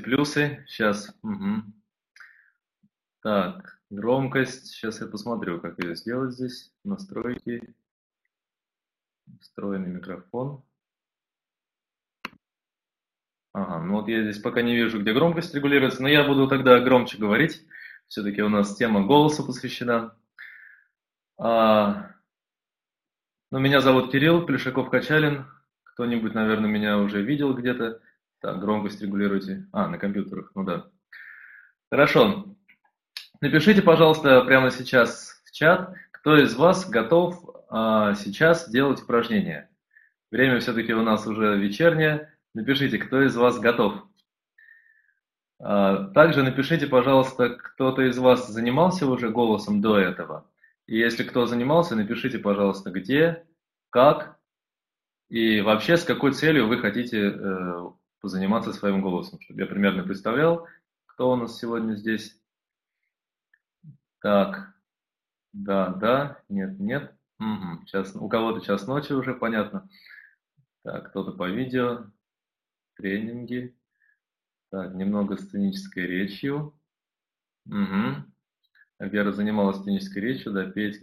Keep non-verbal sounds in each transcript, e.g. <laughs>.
плюсы. Сейчас. Угу. Так, громкость. Сейчас я посмотрю, как ее сделать здесь. Настройки. Встроенный микрофон. Ага, ну вот я здесь пока не вижу, где громкость регулируется, но я буду тогда громче говорить. Все-таки у нас тема голоса посвящена. А, ну, меня зовут Кирилл Плешаков-Качалин. Кто-нибудь, наверное, меня уже видел где-то. Так, громкость регулируйте. А, на компьютерах, ну да. Хорошо. Напишите, пожалуйста, прямо сейчас в чат, кто из вас готов а, сейчас делать упражнение. Время все-таки у нас уже вечернее. Напишите, кто из вас готов. А, также напишите, пожалуйста, кто-то из вас занимался уже голосом до этого. И если кто занимался, напишите, пожалуйста, где, как и вообще с какой целью вы хотите э, позаниматься своим голосом, чтобы я примерно представлял, кто у нас сегодня здесь. Так, да, да, нет, нет. Угу. Сейчас, у кого-то час ночи уже, понятно. Так, кто-то по видео, тренинги. Так, немного сценической речью. Угу. Вера занималась сценической речью, да, петь,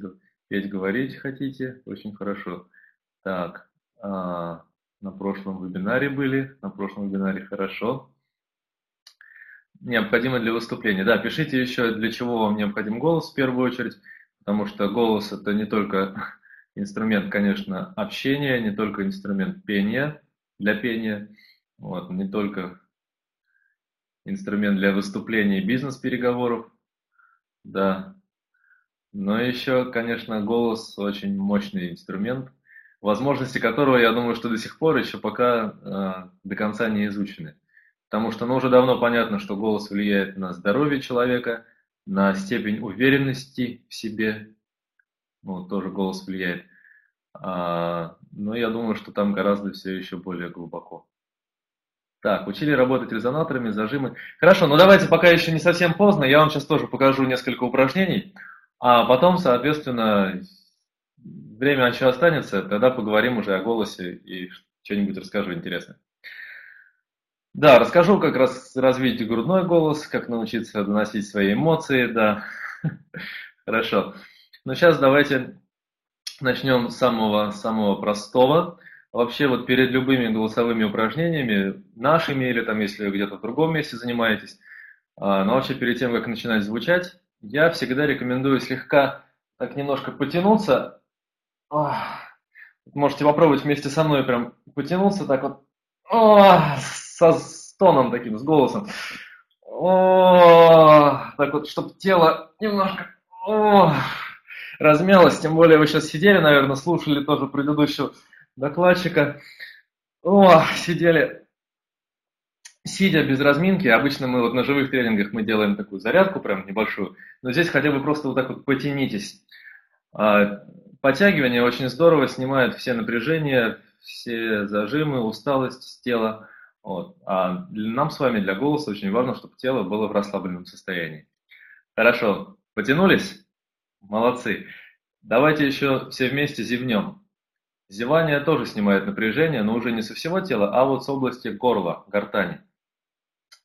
петь, говорить хотите, очень хорошо. Так, а, на прошлом вебинаре были, на прошлом вебинаре хорошо. Необходимо для выступления. Да, пишите еще, для чего вам необходим голос в первую очередь, потому что голос это не только <laughs> инструмент, конечно, общения, не только инструмент пения, для пения, вот, не только инструмент для выступления и бизнес-переговоров, да, но еще, конечно, голос очень мощный инструмент, возможности которого, я думаю, что до сих пор еще пока э, до конца не изучены. Потому что ну, уже давно понятно, что голос влияет на здоровье человека, на степень уверенности в себе. Ну, тоже голос влияет. А, но я думаю, что там гораздо все еще более глубоко. Так, учили работать резонаторами, зажимы. Хорошо, ну давайте, пока еще не совсем поздно, я вам сейчас тоже покажу несколько упражнений, а потом, соответственно, время еще останется, тогда поговорим уже о голосе и что-нибудь расскажу интересное. Да, расскажу, как раз развить грудной голос, как научиться доносить свои эмоции, да. <laughs> Хорошо. Ну, сейчас давайте начнем с самого, самого простого. Вообще вот перед любыми голосовыми упражнениями, нашими или там, если вы где-то в другом месте занимаетесь, а, но вообще перед тем, как начинать звучать, я всегда рекомендую слегка так немножко потянуться. Можете попробовать вместе со мной прям потянуться так вот со стоном таким, с голосом. Так вот, чтобы тело немножко размялось, тем более вы сейчас сидели, наверное, слушали тоже предыдущего докладчика. О, сидели, сидя без разминки. Обычно мы вот на живых тренингах мы делаем такую зарядку прям небольшую, но здесь хотя бы просто вот так вот потянитесь. Подтягивание очень здорово снимает все напряжения, все зажимы, усталость с тела. Вот. А нам с вами, для голоса, очень важно, чтобы тело было в расслабленном состоянии. Хорошо, потянулись? Молодцы. Давайте еще все вместе зевнем. Зевание тоже снимает напряжение, но уже не со всего тела, а вот с области горла, гортани.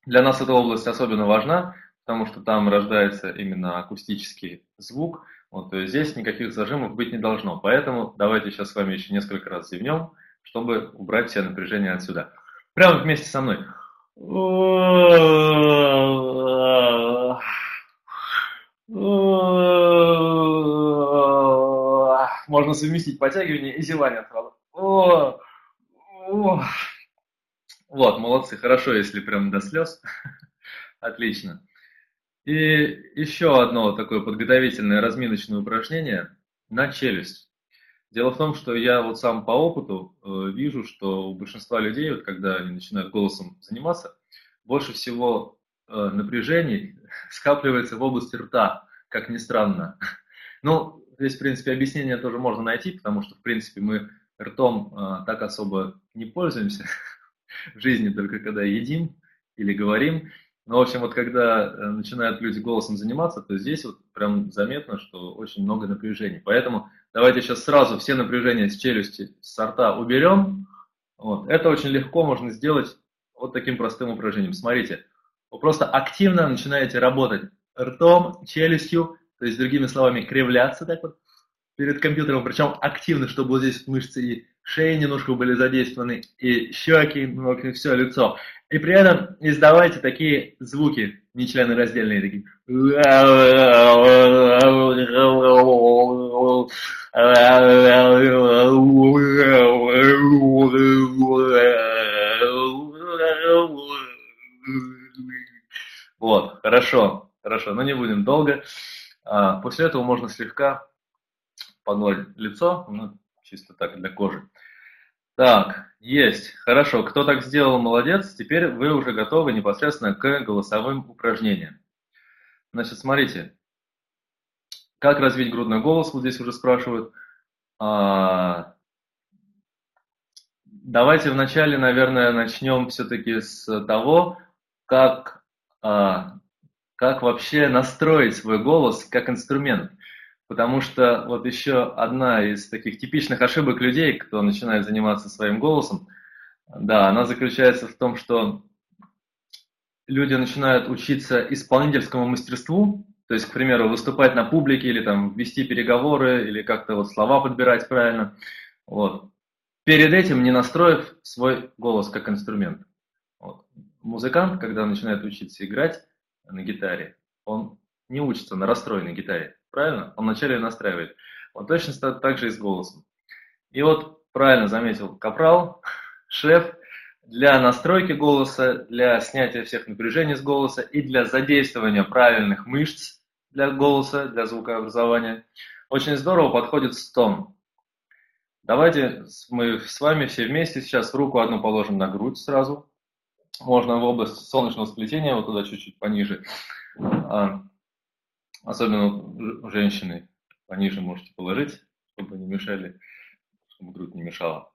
Для нас эта область особенно важна, потому что там рождается именно акустический звук. Вот, то есть здесь никаких зажимов быть не должно. Поэтому давайте сейчас с вами еще несколько раз зевнем, чтобы убрать все напряжение отсюда. Прямо вместе со мной. можно совместить подтягивание и зевание сразу. Вот, молодцы, хорошо, если прям до слез. <laughs> Отлично. И еще одно такое подготовительное разминочное упражнение на челюсть. Дело в том, что я вот сам по опыту э, вижу, что у большинства людей, вот, когда они начинают голосом заниматься, больше всего э, напряжений <laughs> скапливается в области рта, как ни странно. Ну, здесь, в принципе, объяснение тоже можно найти, потому что, в принципе, мы ртом э, так особо не пользуемся <laughs> в жизни, только когда едим или говорим. Но, в общем, вот когда э, начинают люди голосом заниматься, то здесь вот прям заметно, что очень много напряжений. Поэтому давайте сейчас сразу все напряжения с челюсти, с рта уберем. Вот. Это очень легко можно сделать вот таким простым упражнением. Смотрите, Вы просто активно начинаете работать ртом, челюстью, то есть, другими словами, кривляться так вот перед компьютером, причем активно, чтобы вот здесь мышцы и шеи немножко были задействованы, и щеки, ну, все лицо. И при этом издавайте такие звуки нечленораздельные, такие. Вот, хорошо, хорошо, но не будем долго. А, после этого можно слегка погладить лицо, ну, чисто так для кожи. Так, есть. Хорошо. Кто так сделал, молодец. Теперь вы уже готовы непосредственно к голосовым упражнениям. Значит, смотрите. Как развить грудной голос? Вот здесь уже спрашивают. А, давайте вначале, наверное, начнем все-таки с того, как, а, как вообще настроить свой голос как инструмент. Потому что вот еще одна из таких типичных ошибок людей, кто начинает заниматься своим голосом, да, она заключается в том, что люди начинают учиться исполнительскому мастерству, то есть, к примеру, выступать на публике или там вести переговоры, или как-то вот слова подбирать правильно. Вот. Перед этим не настроив свой голос как инструмент. Вот. Музыкант, когда начинает учиться играть на гитаре, он не учится на расстроенной гитаре. Правильно? Он вначале настраивает. Вот точно так же и с голосом. И вот правильно заметил Капрал, <laughs> шеф, для настройки голоса, для снятия всех напряжений с голоса и для задействования правильных мышц для голоса, для звукообразования, очень здорово подходит стон. Давайте мы с вами все вместе сейчас руку одну положим на грудь сразу. Можно в область солнечного сплетения, вот туда чуть-чуть пониже. Особенно женщины пониже можете положить, чтобы не мешали, чтобы грудь не мешала.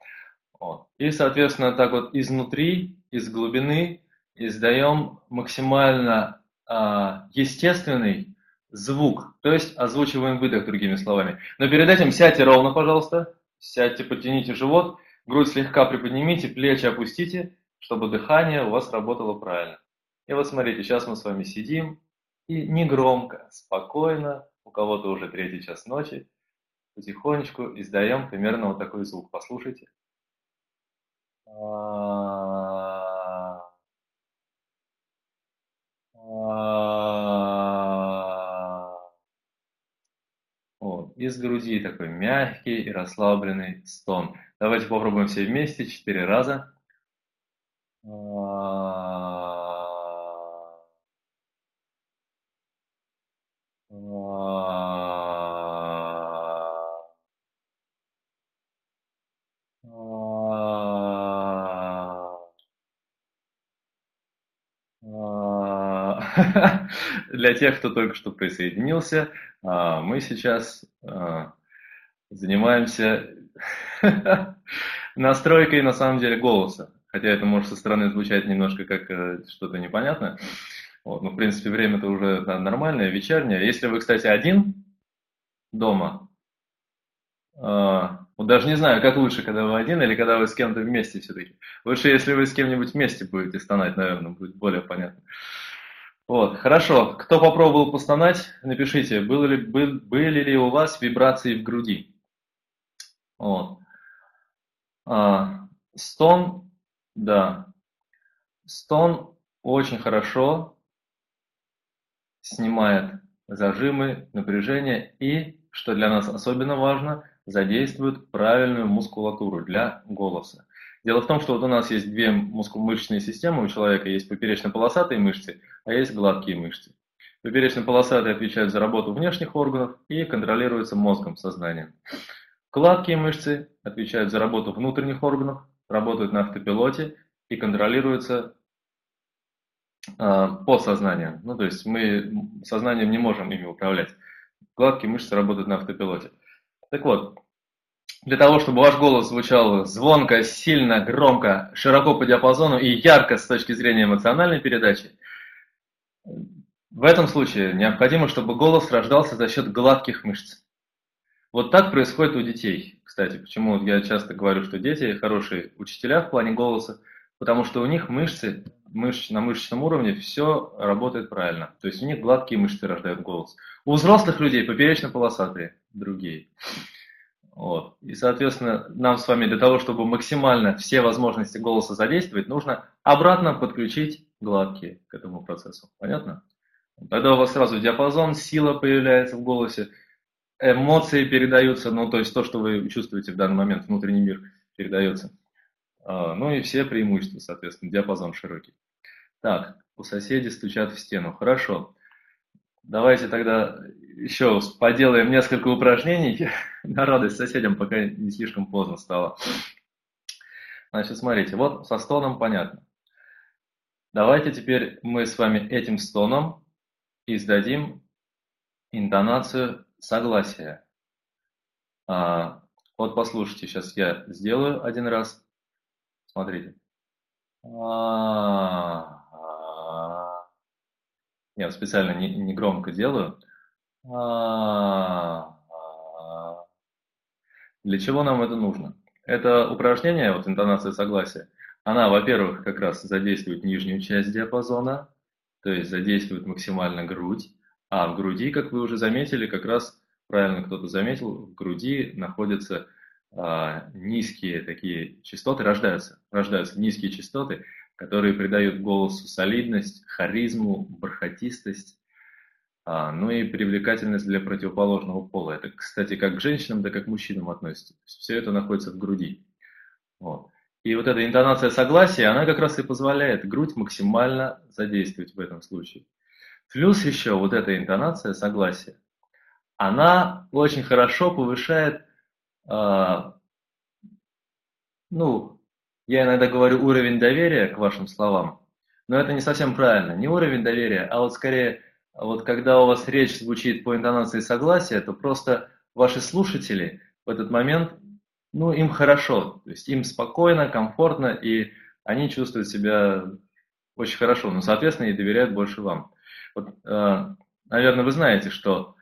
Вот. И, соответственно, так вот изнутри, из глубины издаем максимально а, естественный звук, то есть озвучиваем выдох другими словами. Но перед этим сядьте ровно, пожалуйста, сядьте, подтяните живот, грудь слегка приподнимите, плечи опустите, чтобы дыхание у вас работало правильно. И вот смотрите, сейчас мы с вами сидим, и негромко, спокойно, у кого-то уже третий час ночи, потихонечку издаем примерно вот такой звук. Послушайте. Вот. Из груди такой мягкий и расслабленный стон. Давайте попробуем все вместе четыре раза. Для тех, кто только что присоединился, а, мы сейчас а, занимаемся <laughs> настройкой, на самом деле, голоса. Хотя это может со стороны звучать немножко как э, что-то непонятное. Вот, но, в принципе, время-то уже нормальное, вечернее. Если вы, кстати, один дома, а, вот даже не знаю, как лучше, когда вы один или когда вы с кем-то вместе все-таки. Лучше, если вы с кем-нибудь вместе будете стонать, наверное, будет более понятно. Вот, хорошо. Кто попробовал постонать, напишите, было ли, был, были ли у вас вибрации в груди. Вот. А, стон, да. Стон очень хорошо снимает зажимы, напряжение и, что для нас особенно важно, задействует правильную мускулатуру для голоса. Дело в том, что вот у нас есть две мышечные системы, у человека есть поперечно-полосатые мышцы, а есть гладкие мышцы. Поперечно-полосатые отвечают за работу внешних органов и контролируются мозгом, сознанием. Гладкие мышцы отвечают за работу внутренних органов, работают на автопилоте и контролируются э, подсознанием. Ну, то есть мы сознанием не можем ими управлять. Гладкие мышцы работают на автопилоте. Так вот, для того, чтобы ваш голос звучал звонко, сильно, громко, широко по диапазону и ярко с точки зрения эмоциональной передачи, в этом случае необходимо, чтобы голос рождался за счет гладких мышц. Вот так происходит у детей. Кстати, почему я часто говорю, что дети хорошие учителя в плане голоса, потому что у них мышцы мышц, на мышечном уровне все работает правильно. То есть у них гладкие мышцы рождают голос. У взрослых людей поперечно-полосатые, другие. Вот. И, соответственно, нам с вами для того, чтобы максимально все возможности голоса задействовать, нужно обратно подключить гладкие к этому процессу. Понятно? Тогда у вас сразу диапазон, сила появляется в голосе, эмоции передаются, ну, то есть то, что вы чувствуете в данный момент, внутренний мир передается. А, ну и все преимущества, соответственно, диапазон широкий. Так, у соседей стучат в стену. Хорошо. Давайте тогда еще поделаем несколько упражнений <laughs> на радость соседям, пока не слишком поздно стало. Значит, смотрите, вот со стоном понятно. Давайте теперь мы с вами этим стоном издадим интонацию согласия. А, вот послушайте, сейчас я сделаю один раз. Смотрите. А, я специально не, не громко делаю. А, для чего нам это нужно? Это упражнение, вот интонация согласия, она, во-первых, как раз задействует нижнюю часть диапазона, то есть задействует максимально грудь, а в груди, как вы уже заметили, как раз правильно кто-то заметил, в груди находятся а, низкие такие частоты, рождаются, рождаются низкие частоты, которые придают голосу солидность, харизму, бархатистость, а, ну и привлекательность для противоположного пола. Это, кстати, как к женщинам, да как к мужчинам относится. Все это находится в груди. Вот. И вот эта интонация согласия, она как раз и позволяет грудь максимально задействовать в этом случае. Плюс еще вот эта интонация согласия, она очень хорошо повышает, э, ну, я иногда говорю уровень доверия к вашим словам, но это не совсем правильно. Не уровень доверия, а вот скорее, вот когда у вас речь звучит по интонации согласия, то просто ваши слушатели в этот момент ну, им хорошо, то есть им спокойно, комфортно, и они чувствуют себя очень хорошо, ну, соответственно, и доверяют больше вам. Вот, э, наверное, вы знаете, что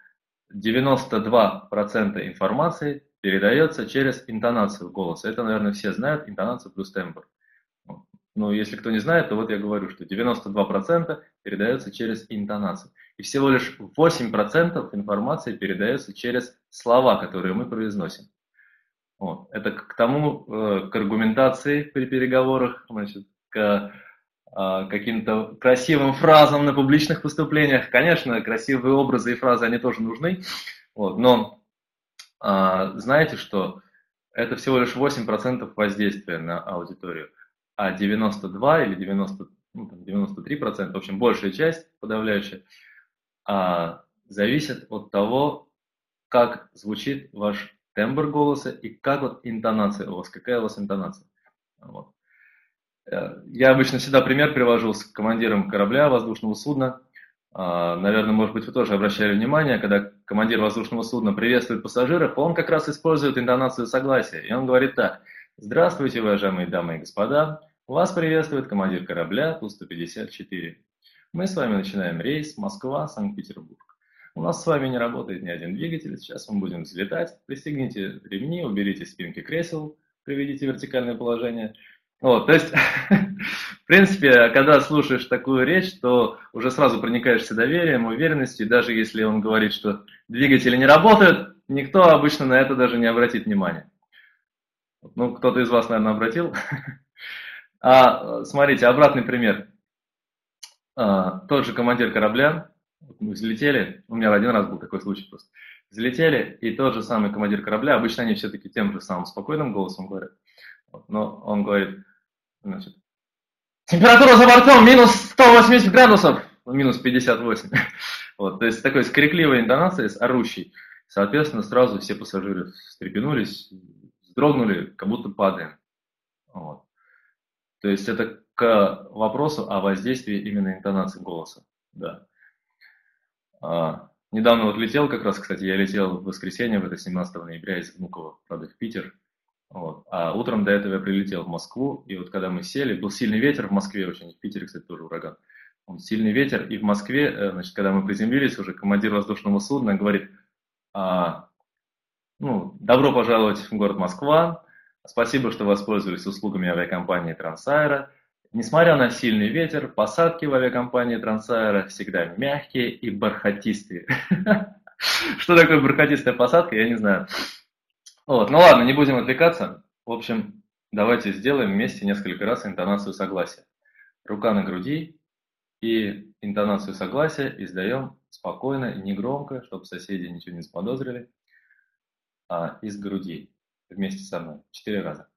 92% информации передается через интонацию голоса. Это, наверное, все знают, интонацию плюс тембр. Ну, если кто не знает, то вот я говорю, что 92% передается через интонацию. И всего лишь 8% информации передается через слова, которые мы произносим. Вот. Это к тому, э, к аргументации при переговорах, значит, к а, каким-то красивым фразам на публичных выступлениях. Конечно, красивые образы и фразы, они тоже нужны, вот, но знаете, что это всего лишь 8% воздействия на аудиторию, а 92 или 90, ну, 93%, в общем, большая часть, подавляющая, а, зависит от того, как звучит ваш тембр голоса и как вот интонация у вас, какая у вас интонация. Вот. Э, я обычно всегда пример привожу с командиром корабля, воздушного судна. А, наверное, может быть, вы тоже обращали внимание, когда командир воздушного судна приветствует пассажиров, он как раз использует интонацию согласия. И он говорит так. Здравствуйте, уважаемые дамы и господа. Вас приветствует командир корабля Ту-154. Мы с вами начинаем рейс Москва-Санкт-Петербург. У нас с вами не работает ни один двигатель, сейчас мы будем взлетать. Пристегните ремни, уберите спинки кресел, приведите вертикальное положение. Вот, то есть, <laughs> в принципе, когда слушаешь такую речь, то уже сразу проникаешься доверием, уверенностью, и даже если он говорит, что двигатели не работают, никто обычно на это даже не обратит внимания. Ну, кто-то из вас, наверное, обратил. <laughs> А, смотрите, обратный пример. А, тот же командир корабля мы взлетели, у меня один раз был такой случай просто. Взлетели, и тот же самый командир корабля, обычно они все-таки тем же самым спокойным голосом говорят, но он говорит, значит, температура за бортом минус 180 градусов, минус 58. <laughs> Вот, то есть такой с крикливой интонацией, с орущей. Соответственно, сразу все пассажиры встрепенулись, вздрогнули, как будто падаем. Вот. То есть это к вопросу о воздействии именно интонации голоса. Да. А, недавно вот летел как раз, кстати, я летел в воскресенье, в это 17 ноября из Внуково, правда, в Питер. Вот. А утром до этого я прилетел в Москву, и вот когда мы сели, был сильный ветер в Москве очень, в Питере, кстати, тоже ураган. Он сильный ветер, и в Москве, э, значит, когда мы приземлились, уже командир воздушного судна говорит, а, ну, добро пожаловать в город Москва, спасибо, что воспользовались услугами авиакомпании Трансайра, Несмотря на сильный ветер, посадки в авиакомпании Трансаэро всегда мягкие и бархатистые. <laughs> Что такое бархатистая посадка, я не знаю. Вот, ну ладно, не будем отвлекаться. В общем, давайте сделаем вместе несколько раз интонацию согласия. Рука на груди и интонацию согласия издаем спокойно и негромко, чтобы соседи ничего не заподозрили, а из груди вместе со мной. Четыре раза.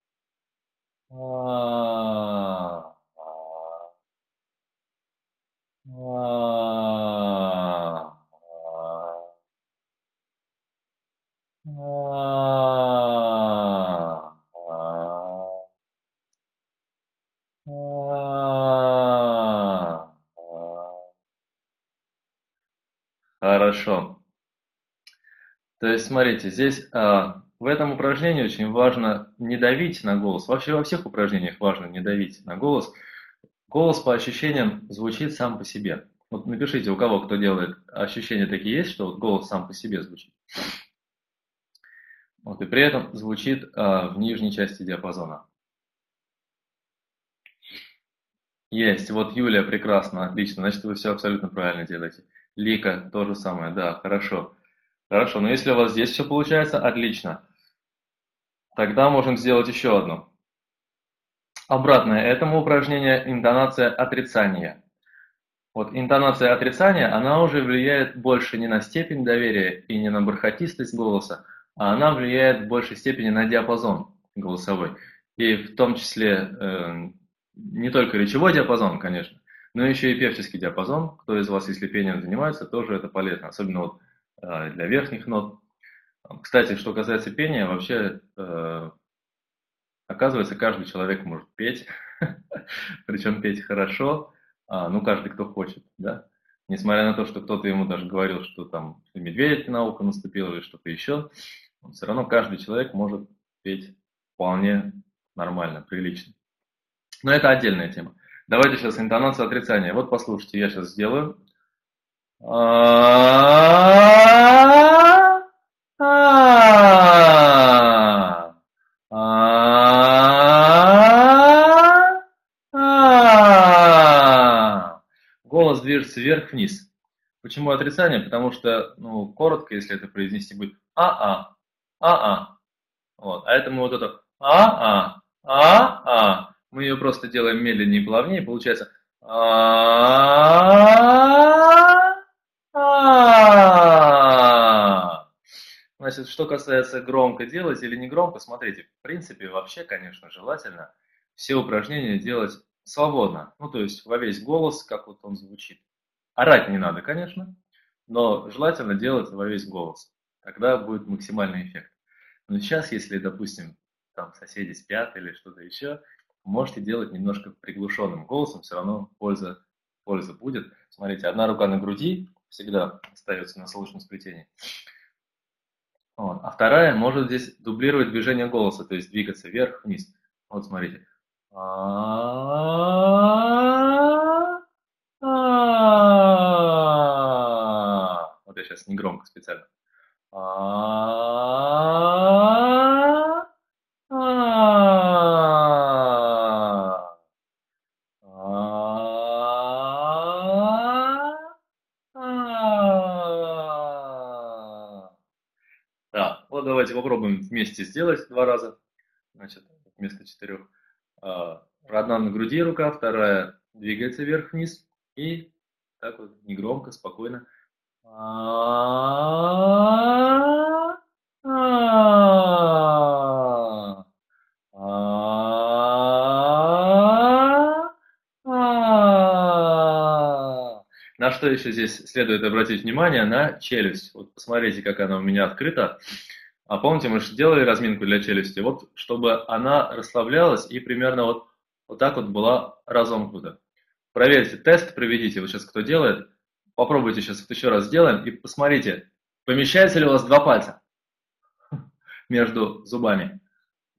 Хорошо. То есть, смотрите, здесь а, в этом упражнении очень важно не давить на голос. Вообще во всех упражнениях важно не давить на голос. Голос по ощущениям звучит сам по себе. Вот напишите, у кого кто делает, ощущения такие есть, что вот голос сам по себе звучит. Вот, и при этом звучит а, в нижней части диапазона. Есть. Вот Юлия, прекрасно, отлично. Значит, вы все абсолютно правильно делаете. Лика, то же самое, да, хорошо. Хорошо, но если у вас здесь все получается, отлично. Тогда можем сделать еще одно. Обратное этому упражнение интонация отрицания. Вот интонация отрицания, она уже влияет больше не на степень доверия и не на бархатистость голоса, а она влияет в большей степени на диапазон голосовой. И в том числе э, не только речевой диапазон, конечно, но еще и певческий диапазон. Кто из вас, если пением занимается, тоже это полезно, особенно вот для верхних нот. Кстати, что касается пения, вообще, э, оказывается, каждый человек может петь, <laughs> причем петь хорошо, а, ну, каждый, кто хочет, да. Несмотря на то, что кто-то ему даже говорил, что там медведь на ухо наступил или что-то еще, все равно каждый человек может петь вполне нормально, прилично. Но это отдельная тема. Давайте сейчас интонацию отрицания. Вот послушайте, я сейчас сделаю. Голос движется вверх-вниз. Почему отрицание? Потому что, ну, коротко, если это произнести, будет а-а, а-а. Вот. А это мы вот это а-а, а-а. Мы ее просто делаем медленнее и плавнее, получается Значит, что касается громко делать или не громко, смотрите, в принципе, вообще, конечно, желательно все упражнения делать свободно, ну, то есть во весь голос, как вот он звучит. Орать не надо, конечно, но желательно делать во весь голос. Тогда будет максимальный эффект. Но сейчас, если, допустим, там соседи спят или что-то еще, можете делать немножко приглушенным голосом, все равно польза, польза будет. Смотрите, одна рука на груди всегда остается на солнечном сплетении. Вот. А вторая может здесь дублировать движение голоса, то есть двигаться вверх-вниз. Вот смотрите. Вот я сейчас не громко специально. давайте попробуем вместе сделать два раза. Значит, вместо четырех. А, одна на груди рука, вторая двигается вверх-вниз. И так вот негромко, спокойно. На что еще здесь следует обратить внимание? На челюсть. Вот посмотрите, как она у меня открыта. А помните, мы же делали разминку для челюсти, вот чтобы она расслаблялась и примерно вот, вот так вот была разомкнута. Проверьте, тест проведите, вот сейчас кто делает, попробуйте сейчас вот еще раз сделаем и посмотрите, помещается ли у вас два пальца <laughs> между зубами.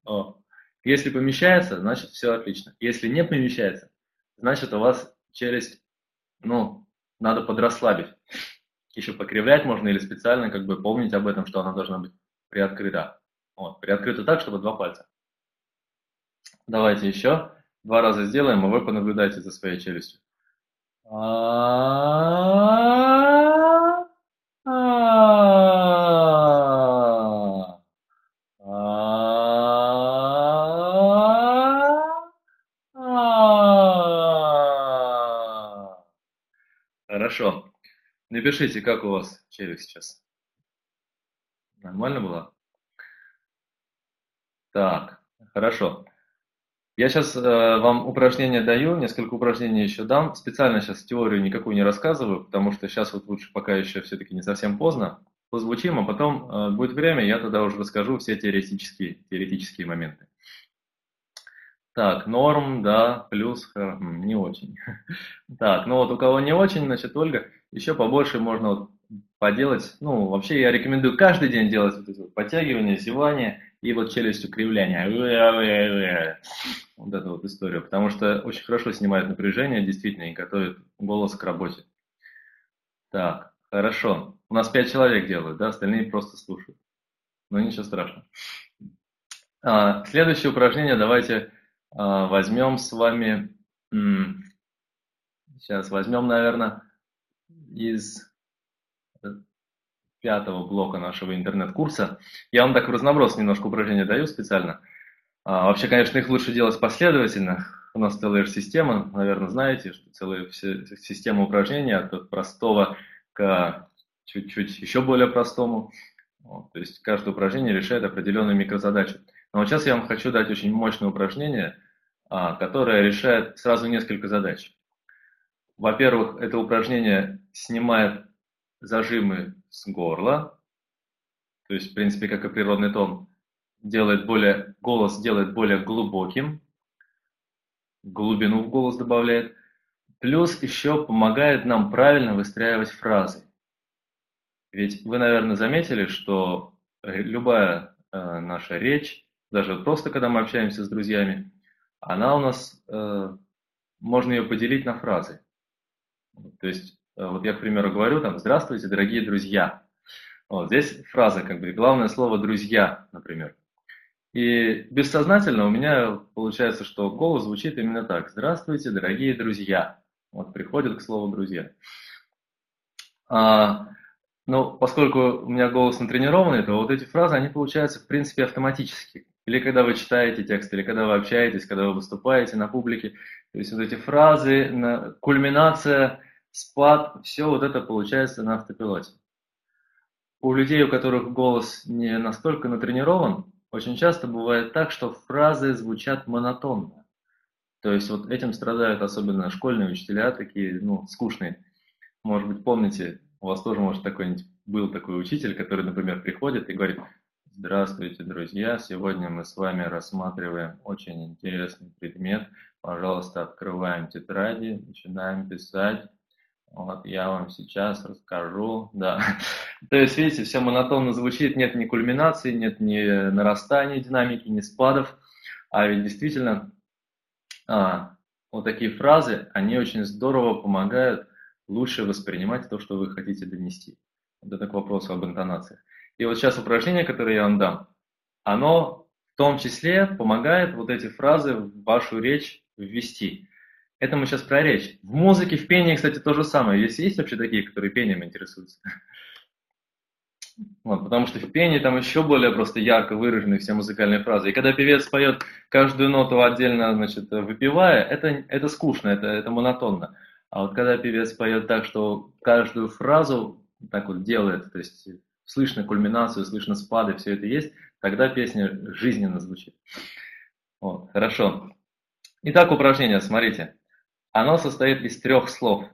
О. Если помещается, значит все отлично. Если не помещается, значит у вас челюсть, ну, надо подрасслабить. Еще покривлять можно или специально как бы помнить об этом, что она должна быть приоткрыта. Вот, приоткрыта так, чтобы два пальца. Давайте еще. Два раза сделаем, а вы понаблюдайте за своей челюстью. Хорошо. Напишите, как у вас челюсть сейчас. Нормально было? Так, хорошо. Я сейчас э, вам упражнения даю, несколько упражнений еще дам. Специально сейчас теорию никакую не рассказываю, потому что сейчас вот лучше пока еще все-таки не совсем поздно. Позвучим, а потом э, будет время, я тогда уже расскажу все теоретические, теоретические моменты. Так, норм, да, плюс, э, не очень. <laughs> Так, ну вот у кого не очень, значит, Ольга, еще побольше можно вот поделать. Ну, вообще я рекомендую каждый день делать вот это вот подтягивание, зевание и вот челюстью кривляние. Вот эту вот историю. Потому что очень хорошо снимает напряжение, действительно, и готовит голос к работе. Так, хорошо. У нас пять человек делают, да, остальные просто слушают. Но ничего страшного. А, следующее упражнение давайте а, возьмем с вами... Сейчас возьмем, наверное, из пятого блока нашего интернет-курса. Я вам так в разноброс немножко упражнения даю специально. А, вообще, конечно, их лучше делать последовательно. У нас целая система, наверное, знаете, что целая система упражнений от простого к чуть-чуть еще более простому. Вот, то есть каждое упражнение решает определенную микрозадачу. Но вот сейчас я вам хочу дать очень мощное упражнение, а, которое решает сразу несколько задач. Во-первых, это упражнение снимает зажимы с горла, то есть, в принципе, как и природный тон, делает более, голос делает более глубоким, глубину в голос добавляет, плюс еще помогает нам правильно выстраивать фразы. Ведь вы, наверное, заметили, что любая э, наша речь, даже просто когда мы общаемся с друзьями, она у нас, э, можно ее поделить на фразы. То есть Э, вот я, к примеру, говорю там «Здравствуйте, дорогие друзья». Вот здесь фраза, как бы, главное слово «друзья», например. И бессознательно у меня получается, что голос звучит именно так. «Здравствуйте, дорогие друзья». Вот приходит к слову «друзья». А, но поскольку у меня голос натренированный, то вот эти фразы, они получаются, в принципе, автоматически. Или когда вы читаете текст, или когда вы общаетесь, когда вы выступаете на публике. То есть вот эти фразы, кульминация – спад, все вот это получается на автопилоте. У людей, у которых голос не настолько натренирован, очень часто бывает так, что фразы звучат монотонно. То есть вот этим страдают особенно школьные учителя, такие, ну, скучные. Может быть, помните, у вас тоже, может, такой был такой учитель, который, например, приходит и говорит, Здравствуйте, друзья! Сегодня мы с вами рассматриваем очень интересный предмет. Пожалуйста, открываем тетради, начинаем писать. Вот я вам сейчас расскажу, да. <laughs> То есть, видите, все монотонно звучит, нет ни кульминации, нет ни нарастания динамики, ни спадов. А ведь действительно, а, вот такие фразы, они очень здорово помогают лучше воспринимать то, что вы хотите донести. Вот это к вопросу об интонациях. И вот сейчас упражнение, которое я вам дам, оно в том числе помогает вот эти фразы в вашу речь ввести. Это мы сейчас про речь. В музыке, в пении, кстати, то же самое. Есть, есть вообще такие, которые пением интересуются? Вот, потому что в пении там еще более просто ярко выражены все музыкальные фразы. И когда певец поет каждую ноту отдельно, значит, выпивая, это, это скучно, это, это монотонно. А вот когда певец поет так, что каждую фразу так вот делает, то есть слышно кульминацию, слышно спады, все это есть, тогда песня жизненно звучит. Вот, хорошо. Итак, упражнение, смотрите. Оно состоит из трех слов.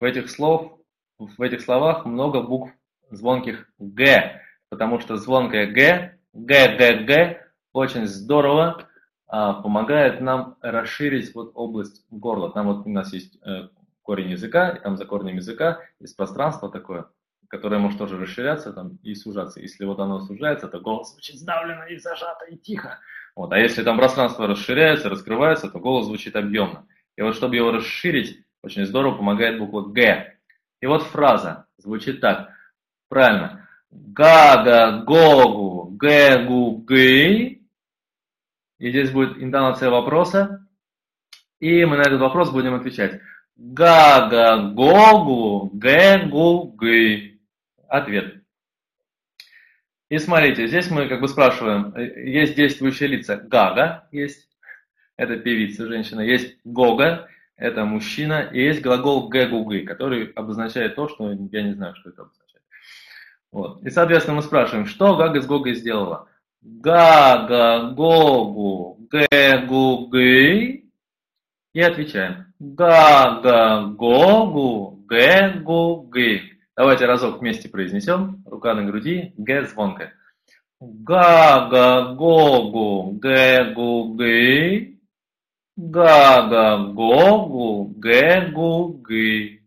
В этих, слов, в этих словах много букв звонких «г», потому что звонкое «г», «г», «г», «г» очень здорово а, помогает нам расширить вот область горла. Там вот у нас есть э, корень языка, и там за корнем языка есть пространство такое, которое может тоже расширяться там, и сужаться. Если вот оно сужается, то голос звучит сдавленно и зажато и тихо. Вот. А если там пространство расширяется, раскрывается, то голос звучит объемно. И вот чтобы его расширить, очень здорово помогает буква Г. И вот фраза звучит так. Правильно. Гага, гогу, гэгу, гы. И здесь будет интонация вопроса. И мы на этот вопрос будем отвечать. Га-га-гогу, гэ-гу-гы. Ответ. И смотрите, здесь мы как бы спрашиваем, есть действующие лица. Гага есть, это певица, женщина. Есть Гога, это мужчина. И есть глагол гэгугы, который обозначает то, что я не знаю, что это обозначает. Вот. И, соответственно, мы спрашиваем, что Гага с Гогой сделала? Гага, Гогу, гэгугы. И отвечаем. Гага, Гогу, гэгугы. Давайте разок вместе произнесем. Рука на груди, г звонко. Га-га, го-гу, гэ-гу-гы. Га-га, го-гу, гэ-гу-гы.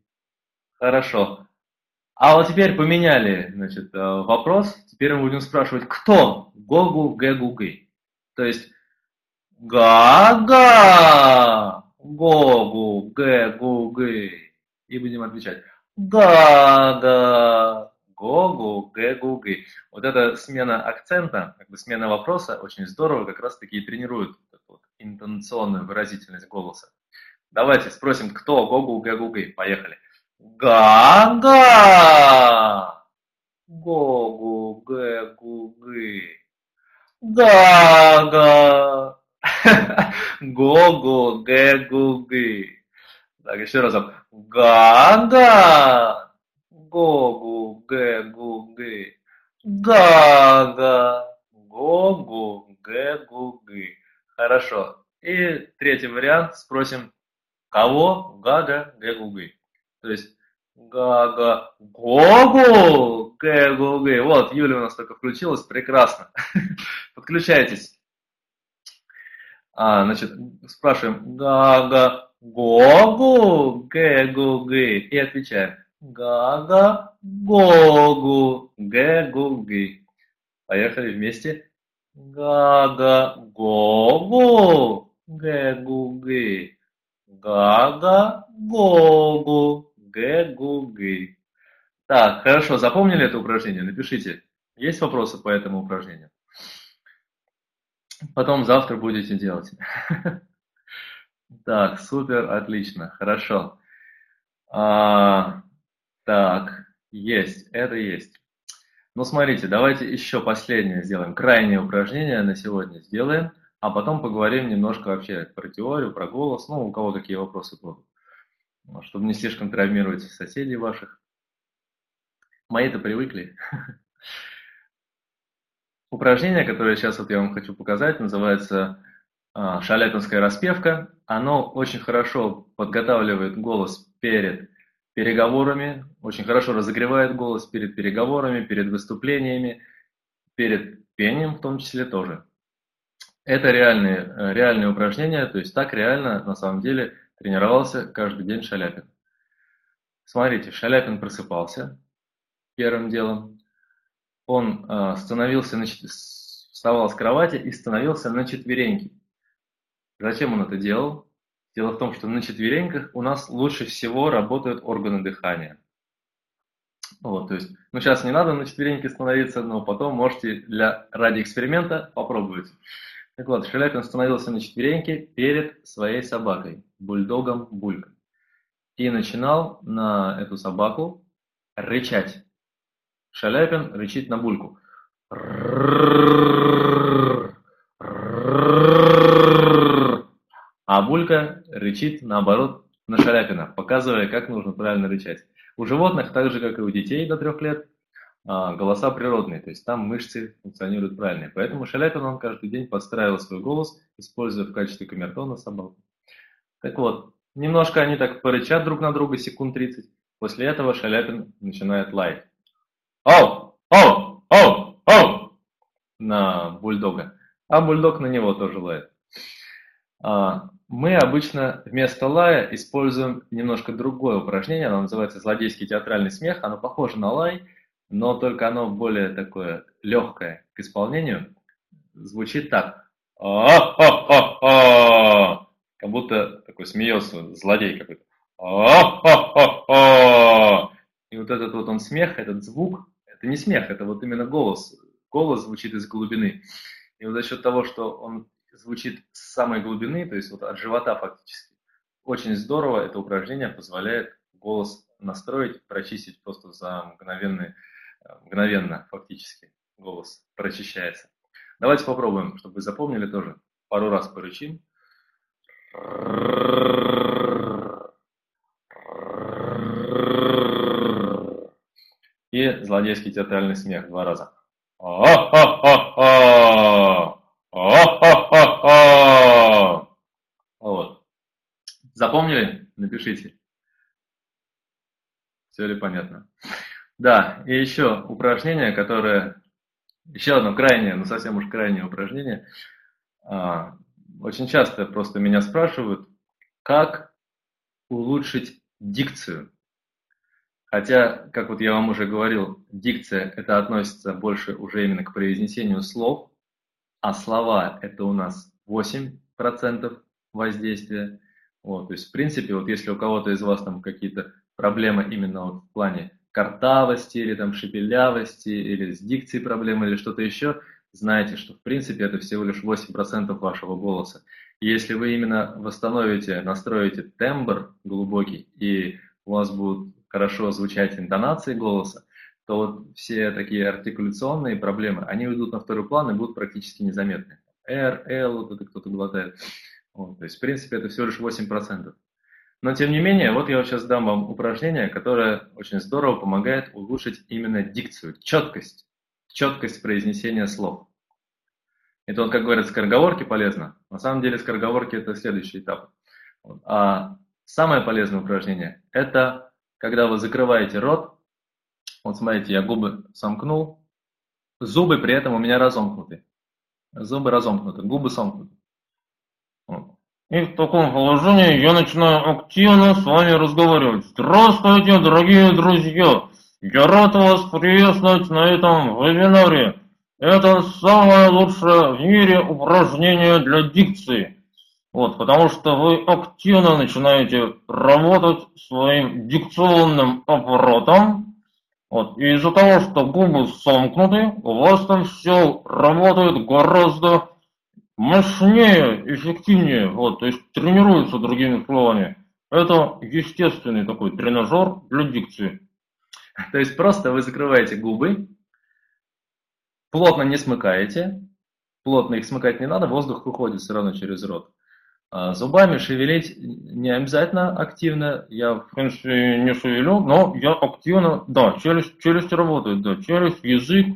Хорошо. А вот теперь поменяли значит, э, вопрос. Теперь мы будем спрашивать, кто гогу, гэгу, гы. То есть га-га, гогу, гэгу, гы. И будем отвечать Гага, гогу, гэгу, гы. Вот эта смена акцента, как бы смена вопроса очень здорово как раз таки и тренирует интонационную выразительность голоса. Давайте спросим, кто гогу, гэгу, гы. Поехали. Гага, гогу, гэгу, гы. Гага, <laughs> гогу, гэгу, гы. Так, еще разок. Гага. Гогу, гэгу, гы. Гага. Гогу, гэгу, гы. Хорошо. И третий вариант. Спросим, кого? Гага, гэгу, гы. То есть, гага, гогу, гэгу, гы. Вот, Юля у нас только включилась. Прекрасно. <laughs> Подключайтесь. А, значит, спрашиваем, гага, Гогу, гэгу, гы. И отвечаем. Гага, гогу, гэгу, гы. Поехали вместе. Гага, гогу, гэгу, гы. Гага, гогу, гэгу, гы. Так, хорошо, запомнили это упражнение? Напишите. Есть вопросы по этому упражнению? Потом завтра будете делать. <laughs> Так, супер, отлично, хорошо. А, так, есть, это есть. Ну, смотрите, давайте еще последнее сделаем, крайнее упражнение на сегодня сделаем, а потом поговорим немножко вообще про теорию, про голос, ну, у кого какие вопросы будут, чтобы не слишком травмировать соседей ваших. Мои-то привыкли. <laughs> Упражнение, которое сейчас вот я вам хочу показать, называется а, шаляпинская распевка, оно очень хорошо подготавливает голос перед переговорами, очень хорошо разогревает голос перед переговорами, перед выступлениями, перед пением в том числе тоже. Это реальные, реальные упражнения, то есть так реально на самом деле тренировался каждый день Шаляпин. Смотрите, Шаляпин просыпался первым делом, он а, становился, вставал с кровати и становился на четвереньки. Зачем он это делал? Дело в том, что на четвереньках у нас лучше всего работают органы дыхания. Вот, то есть, ну сейчас не надо на четвереньки становиться, но потом можете для, ради эксперимента попробовать. Так вот, Шаляпин становился на четвереньки перед своей собакой, бульдогом Бульком. И начинал на эту собаку рычать. Шаляпин рычит на Бульку. А Булька рычит, наоборот, на Шаляпина, показывая, как нужно правильно рычать. У животных, так же, как и у детей до трех лет, а, голоса природные, то есть там мышцы функционируют правильно. Поэтому Шаляпин, он каждый день подстраивал свой голос, используя в качестве камертона собаку. Так вот, немножко они так порычат друг на друга секунд 30. После этого Шаляпин начинает лаять. Оу! Оу! Оу! Оу! На бульдога. А бульдог на него тоже лает. А, мы обычно вместо лая используем немножко другое упражнение, оно называется злодейский театральный смех, оно похоже на лай, но только оно более такое легкое к исполнению. Звучит так. Как будто такой смеется злодей какой-то. И вот этот вот он смех, этот звук, это не смех, это вот именно голос. Голос звучит из глубины. И вот за счет того, что он звучит с самой глубины, то есть вот от живота фактически, очень здорово это упражнение позволяет голос настроить, прочистить просто за мгновенный, э, мгновенно фактически голос прочищается. Давайте попробуем, чтобы вы запомнили тоже. Пару раз порычим. И злодейский театральный смех два раза. Вот. Запомнили? Напишите. Все ли понятно? Да, и еще упражнение, которое, еще одно крайнее, ну совсем уж крайнее упражнение. А, очень часто просто меня спрашивают, как улучшить дикцию. Хотя, как вот я вам уже говорил, дикция это относится больше уже именно к произнесению слов, а слова это у нас 8% воздействия. Вот, то есть, в принципе, вот если у кого-то из вас там какие-то проблемы именно вот в плане картавости или там шепелявости или с дикцией проблемы или что-то еще, знайте, что в принципе это всего лишь 8% вашего голоса. И если вы именно восстановите, настроите тембр глубокий, и у вас будут хорошо звучать интонации голоса, то вот все такие артикуляционные проблемы, они уйдут на второй план и будут практически незаметны. R, L, вот это кто-то глотает. Вот, то есть, в принципе, это всего лишь 8%. Но, тем не менее, вот я вот сейчас дам вам упражнение, которое очень здорово помогает улучшить именно дикцию, четкость, четкость произнесения слов. Это вот, как говорят, скороговорки полезно. На самом деле скороговорки это следующий этап. А самое полезное упражнение – это когда вы закрываете рот, вот смотрите, я губы сомкнул, зубы при этом у меня разомкнуты. Зубы разомкнуты, губы сомкнуты. И в таком положении я начинаю активно с вами разговаривать. Здравствуйте, дорогие друзья! Я рад вас приветствовать на этом вебинаре. Это самое лучшее в мире упражнение для дикции. Вот, потому что вы активно начинаете работать своим дикционным аппаратом. Вот, и из-за того, что губы сомкнуты, у вас там все работает гораздо мощнее, эффективнее, вот, то есть тренируется другими словами. Это естественный такой тренажер для дикции. То есть просто вы закрываете губы, плотно не смыкаете, плотно их смыкать не надо, воздух выходит все равно через рот. А зубами шевелить не обязательно активно, я в принципе не шевелю, но я активно, да, челюсть, челюсть работает, да, челюсть, язык,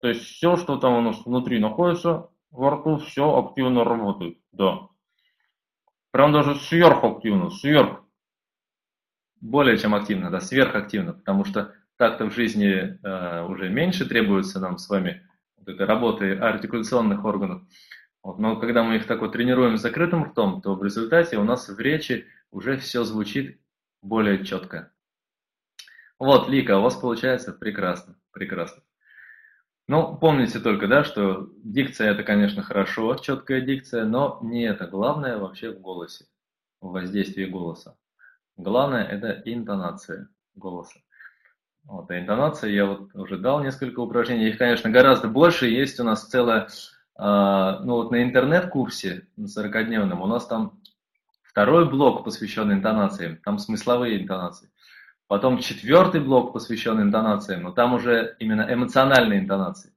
то есть все, что там у нас внутри находится, во рту все активно работает, да. Прям даже сверхактивно, сверх. Более чем активно, да, сверхактивно, потому что как-то в жизни э, уже меньше требуется нам с вами вот этой работы артикуляционных органов. Вот, но когда мы их так вот тренируем с закрытым ртом, то в результате у нас в речи уже все звучит более четко. Вот, Лика, у вас получается прекрасно, прекрасно. Ну, помните только, да, что дикция это, конечно, хорошо, четкая дикция, но не это главное вообще в голосе, в воздействии голоса. Главное это интонация голоса. Вот, а интонация я вот уже дал несколько упражнений, их, конечно, гораздо больше. Есть у нас целая, ну вот на интернет-курсе, на 40-дневном, у нас там второй блок посвящен интонациям, там смысловые интонации. Потом четвертый блок посвящен интонациям, но там уже именно эмоциональные интонации.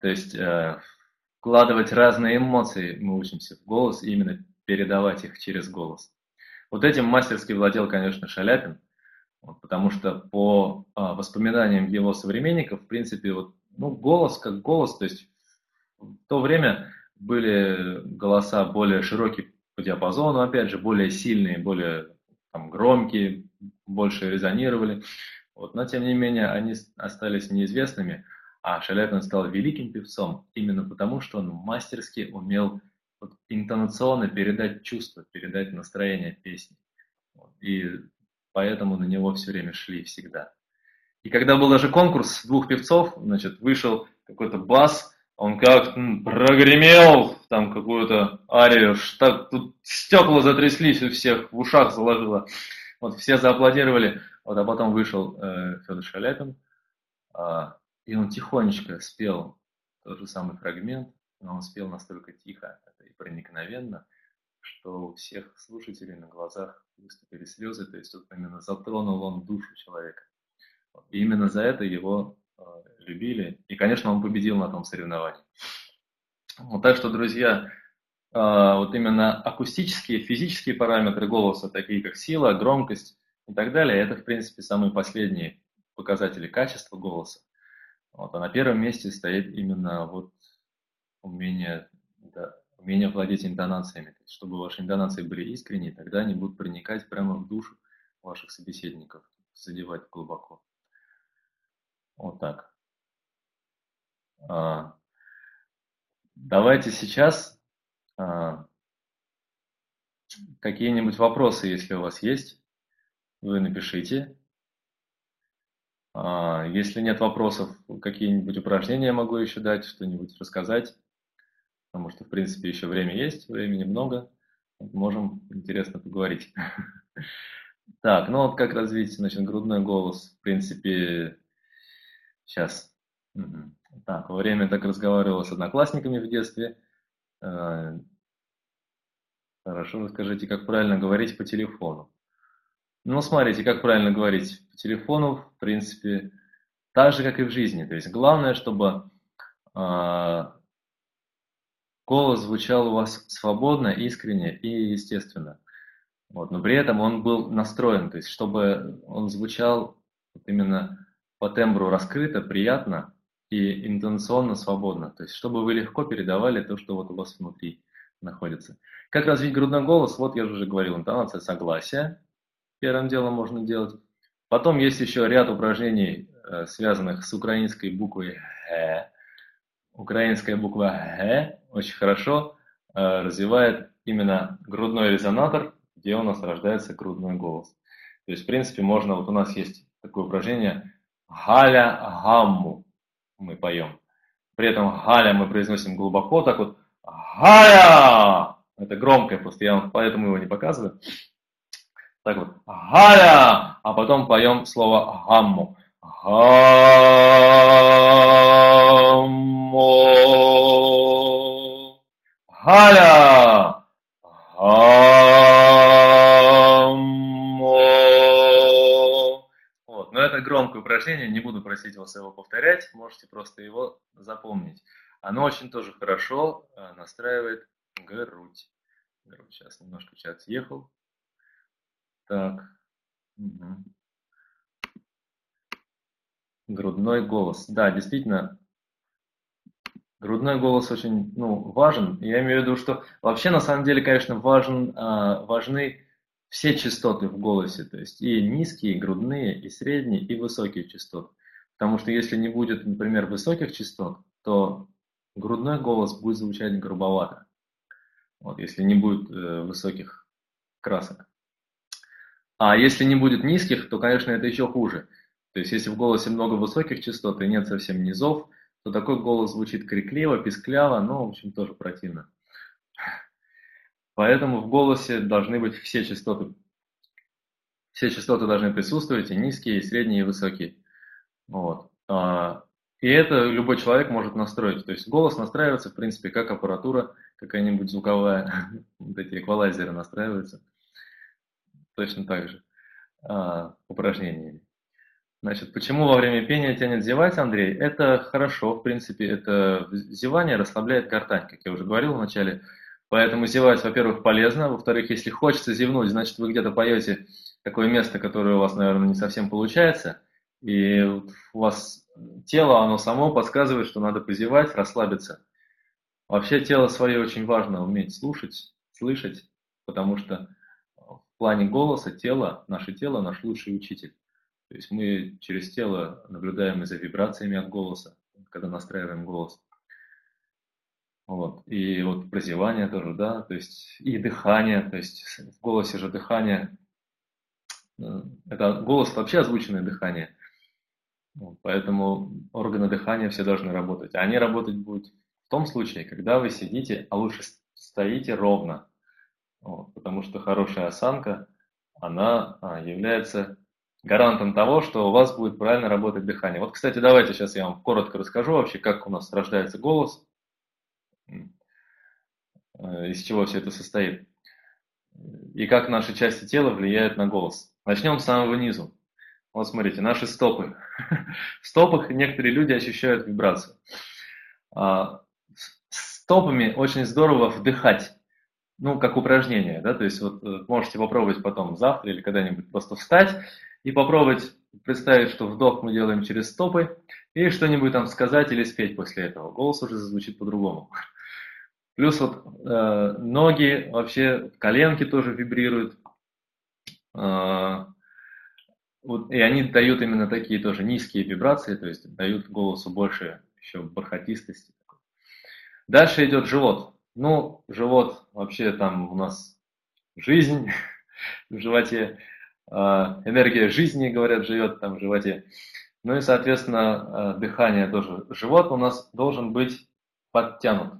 То есть э, вкладывать разные эмоции мы учимся в голос и именно передавать их через голос. Вот этим мастерски владел, конечно, Шаляпин, вот, потому что по э, воспоминаниям его современников, в принципе, вот, ну, голос как голос, то есть в то время были голоса более широкие по диапазону, опять же, более сильные, более там, громкие, больше резонировали. Вот, но тем не менее они остались неизвестными, а Шаляпин стал великим певцом именно потому, что он мастерски умел вот, интонационно передать чувство, передать настроение песни. Вот, и поэтому на него все время шли всегда. И когда был даже конкурс двух певцов, значит, вышел какой-то бас, он как прогремел там какую-то арию, что тут стекла затряслись у всех, в ушах заложило. Вот все зааплодировали, вот, а потом вышел э, Федор Шаляпин, э, и он тихонечко спел тот же самый фрагмент, но он спел настолько тихо и проникновенно, что у всех слушателей на глазах выступили слезы, то есть вот именно затронул он душу человека. И именно за это его э, любили. И, конечно, он победил на том соревновании. Вот так что, друзья, э, вот именно акустические, физические параметры голоса, такие как сила, громкость и так далее, это, в принципе, самые последние показатели качества голоса. Вот, а на первом месте стоит именно вот умение, да, умение владеть интонациями. Чтобы ваши интонации были искренние, тогда они будут проникать прямо в душу ваших собеседников, задевать глубоко. Вот так. А, давайте сейчас а, какие-нибудь вопросы, если у вас есть, вы напишите. А, если нет вопросов, какие-нибудь упражнения могу еще дать, что-нибудь рассказать, потому что, в принципе, еще время есть, времени много, можем интересно поговорить. <laughs> Так, ну вот как развить, значит, грудной голос, в принципе, сейчас. Так, во время так разговаривал с одноклассниками в детстве. А, хорошо, расскажите, как правильно говорить по телефону. Ну, смотрите, как правильно говорить по телефону, в принципе, так же, как и в жизни. То есть главное, чтобы э, голос звучал у вас свободно, искренне и естественно. Вот, но при этом он был настроен, то есть чтобы он звучал вот именно по тембру раскрыто, приятно и интонационно свободно. То есть чтобы вы легко передавали то, что вот у вас внутри находится. Как развить грудной голос? Вот я уже говорил, интонация согласия, первым делом можно делать. Потом есть еще ряд упражнений, э, связанных с украинской буквой «г». Украинская буква «г» очень хорошо э, развивает именно грудной резонатор, где у нас рождается грудной голос. То есть, в принципе, можно, вот у нас есть такое упражнение «Галя гамму» мы поем. При этом «Галя» мы произносим глубоко, так вот «Галя!» Это громкое, просто я вам поэтому его не показываю. Так вот, Галя, а потом поем слово гамму. Гамму. Галя. Упражнение, не буду просить вас его повторять, можете просто его запомнить. Оно очень тоже хорошо э, настраивает грудь. Сейчас немножко чат съехал. Так. Угу. Грудной голос. Да, действительно, грудной голос очень ну, важен. Я имею в виду, что вообще на самом деле, конечно, важен, а, важны все частоты в голосе, то есть и низкие, и грудные, и средние, и высокие частоты. Потому что если не будет, например, высоких частот, то грудной голос будет звучать грубовато. Вот, если не будет э, высоких красок. А если не будет низких, то, конечно, это еще хуже. То есть, если в голосе много высоких частот и нет совсем низов, то такой голос звучит крикливо, пискляво, но, в общем, тоже противно. Поэтому в голосе должны быть все частоты. Все частоты должны присутствовать, и низкие, и средние, и высокие. Вот. А, и это любой человек может настроить. То есть голос настраивается, в принципе, как аппаратура какая-нибудь звуковая. <laughs> Вот эти эквалайзеры настраиваются точно так же а, упражнениями. Значит, почему во время пения тянет зевать, Андрей? Это хорошо, в принципе, это зевание расслабляет гортань, как я уже говорил вначале. Поэтому зевать, во-первых, полезно, во-вторых, если хочется зевнуть, значит, вы где-то поете такое место, которое у вас, наверное, не совсем получается, и у вас тело, оно само подсказывает, что надо позевать, расслабиться. Вообще тело свое очень важно уметь слушать, слышать, потому что плане голоса тело, наше тело наш лучший учитель. То есть мы через тело наблюдаем и за вибрациями от голоса, когда настраиваем голос. Вот. И вот прозевание тоже, да, то есть и дыхание, то есть в голосе же дыхание, э, это голос вообще озвученное дыхание. Вот. Поэтому органы дыхания все должны работать. А они работать будут в том случае, когда вы сидите, а лучше стоите ровно, вот, потому что хорошая осанка, она а, является гарантом того, что у вас будет правильно работать дыхание. Вот, кстати, давайте сейчас я вам коротко расскажу вообще, как у нас рождается голос, из чего все это состоит. и как наши части тела влияют на голос. Начнем с самого низу. Вот смотрите, наши стопы. <laughs> В стопах некоторые люди ощущают вибрацию. А, стопами очень здорово вдыхать. Ну, как упражнение, да, то есть вот э, можете попробовать потом завтра или когда-нибудь просто встать и попробовать представить, что вдох мы делаем через стопы и что-нибудь там сказать или спеть после этого. Голос уже зазвучит по-другому. Плюс вот э, ноги, вообще коленки тоже вибрируют. Э, вот, и они дают именно такие тоже низкие вибрации, то есть дают голосу больше еще бархатистости. Дальше идет живот. Ну, живот, вообще там у нас жизнь <laughs> в животе, э, энергия жизни, говорят, живет там в животе. Ну и, соответственно, э, дыхание тоже. Живот у нас должен быть подтянут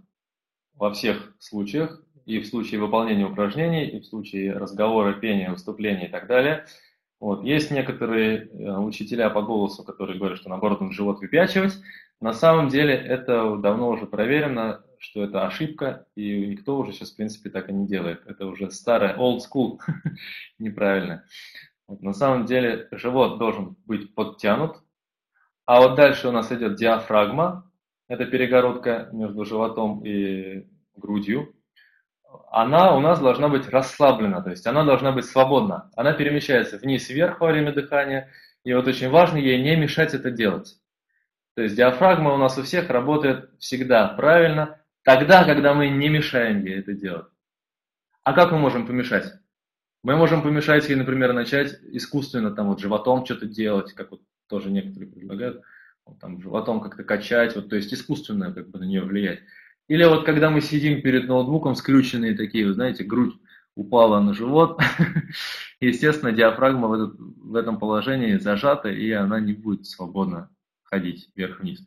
во всех случаях, и в случае выполнения упражнений, и в случае разговора, пения, выступления и так далее. Вот. Есть некоторые э, учителя по голосу, которые говорят, что наоборот нужно живот выпячивать. На самом деле это давно уже проверено, что это ошибка, и никто уже сейчас, в принципе, так и не делает. Это уже старая, old school, <laughs> неправильно. Вот. На самом деле живот должен быть подтянут, а вот дальше у нас идет диафрагма, это перегородка между животом и грудью, она у нас должна быть расслаблена, то есть она должна быть свободна. Она перемещается вниз вверх во время дыхания, и вот очень важно ей не мешать это делать. То есть диафрагма у нас у всех работает всегда правильно, тогда, когда мы не мешаем ей это делать. А как мы можем помешать? Мы можем помешать ей, например, начать искусственно там вот животом что-то делать, как вот тоже некоторые предлагают там, животом как-то качать, вот, то есть искусственно как бы на нее влиять. Или вот когда мы сидим перед ноутбуком, скрюченные такие, вы знаете, грудь упала на живот, <laughs> естественно, диафрагма в, этот, в этом положении зажата, и она не будет свободно ходить вверх-вниз.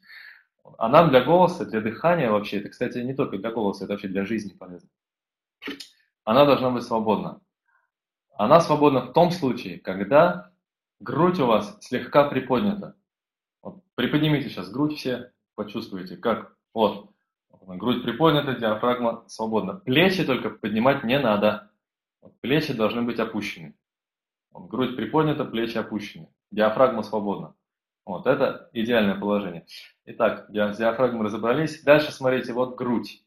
А нам для голоса, для дыхания вообще, это, кстати, не только для голоса, это вообще для жизни полезно. Она должна быть свободна. Она свободна в том случае, когда грудь у вас слегка приподнята. Вот, приподнимите сейчас грудь все, почувствуйте, как. Вот, грудь приподнята, диафрагма свободна. Плечи только поднимать не надо. Вот, плечи должны быть опущены. Вот, грудь приподнята, плечи опущены. Диафрагма свободна. Вот, это идеальное положение. Итак, с диафрагмой разобрались. Дальше смотрите, вот грудь.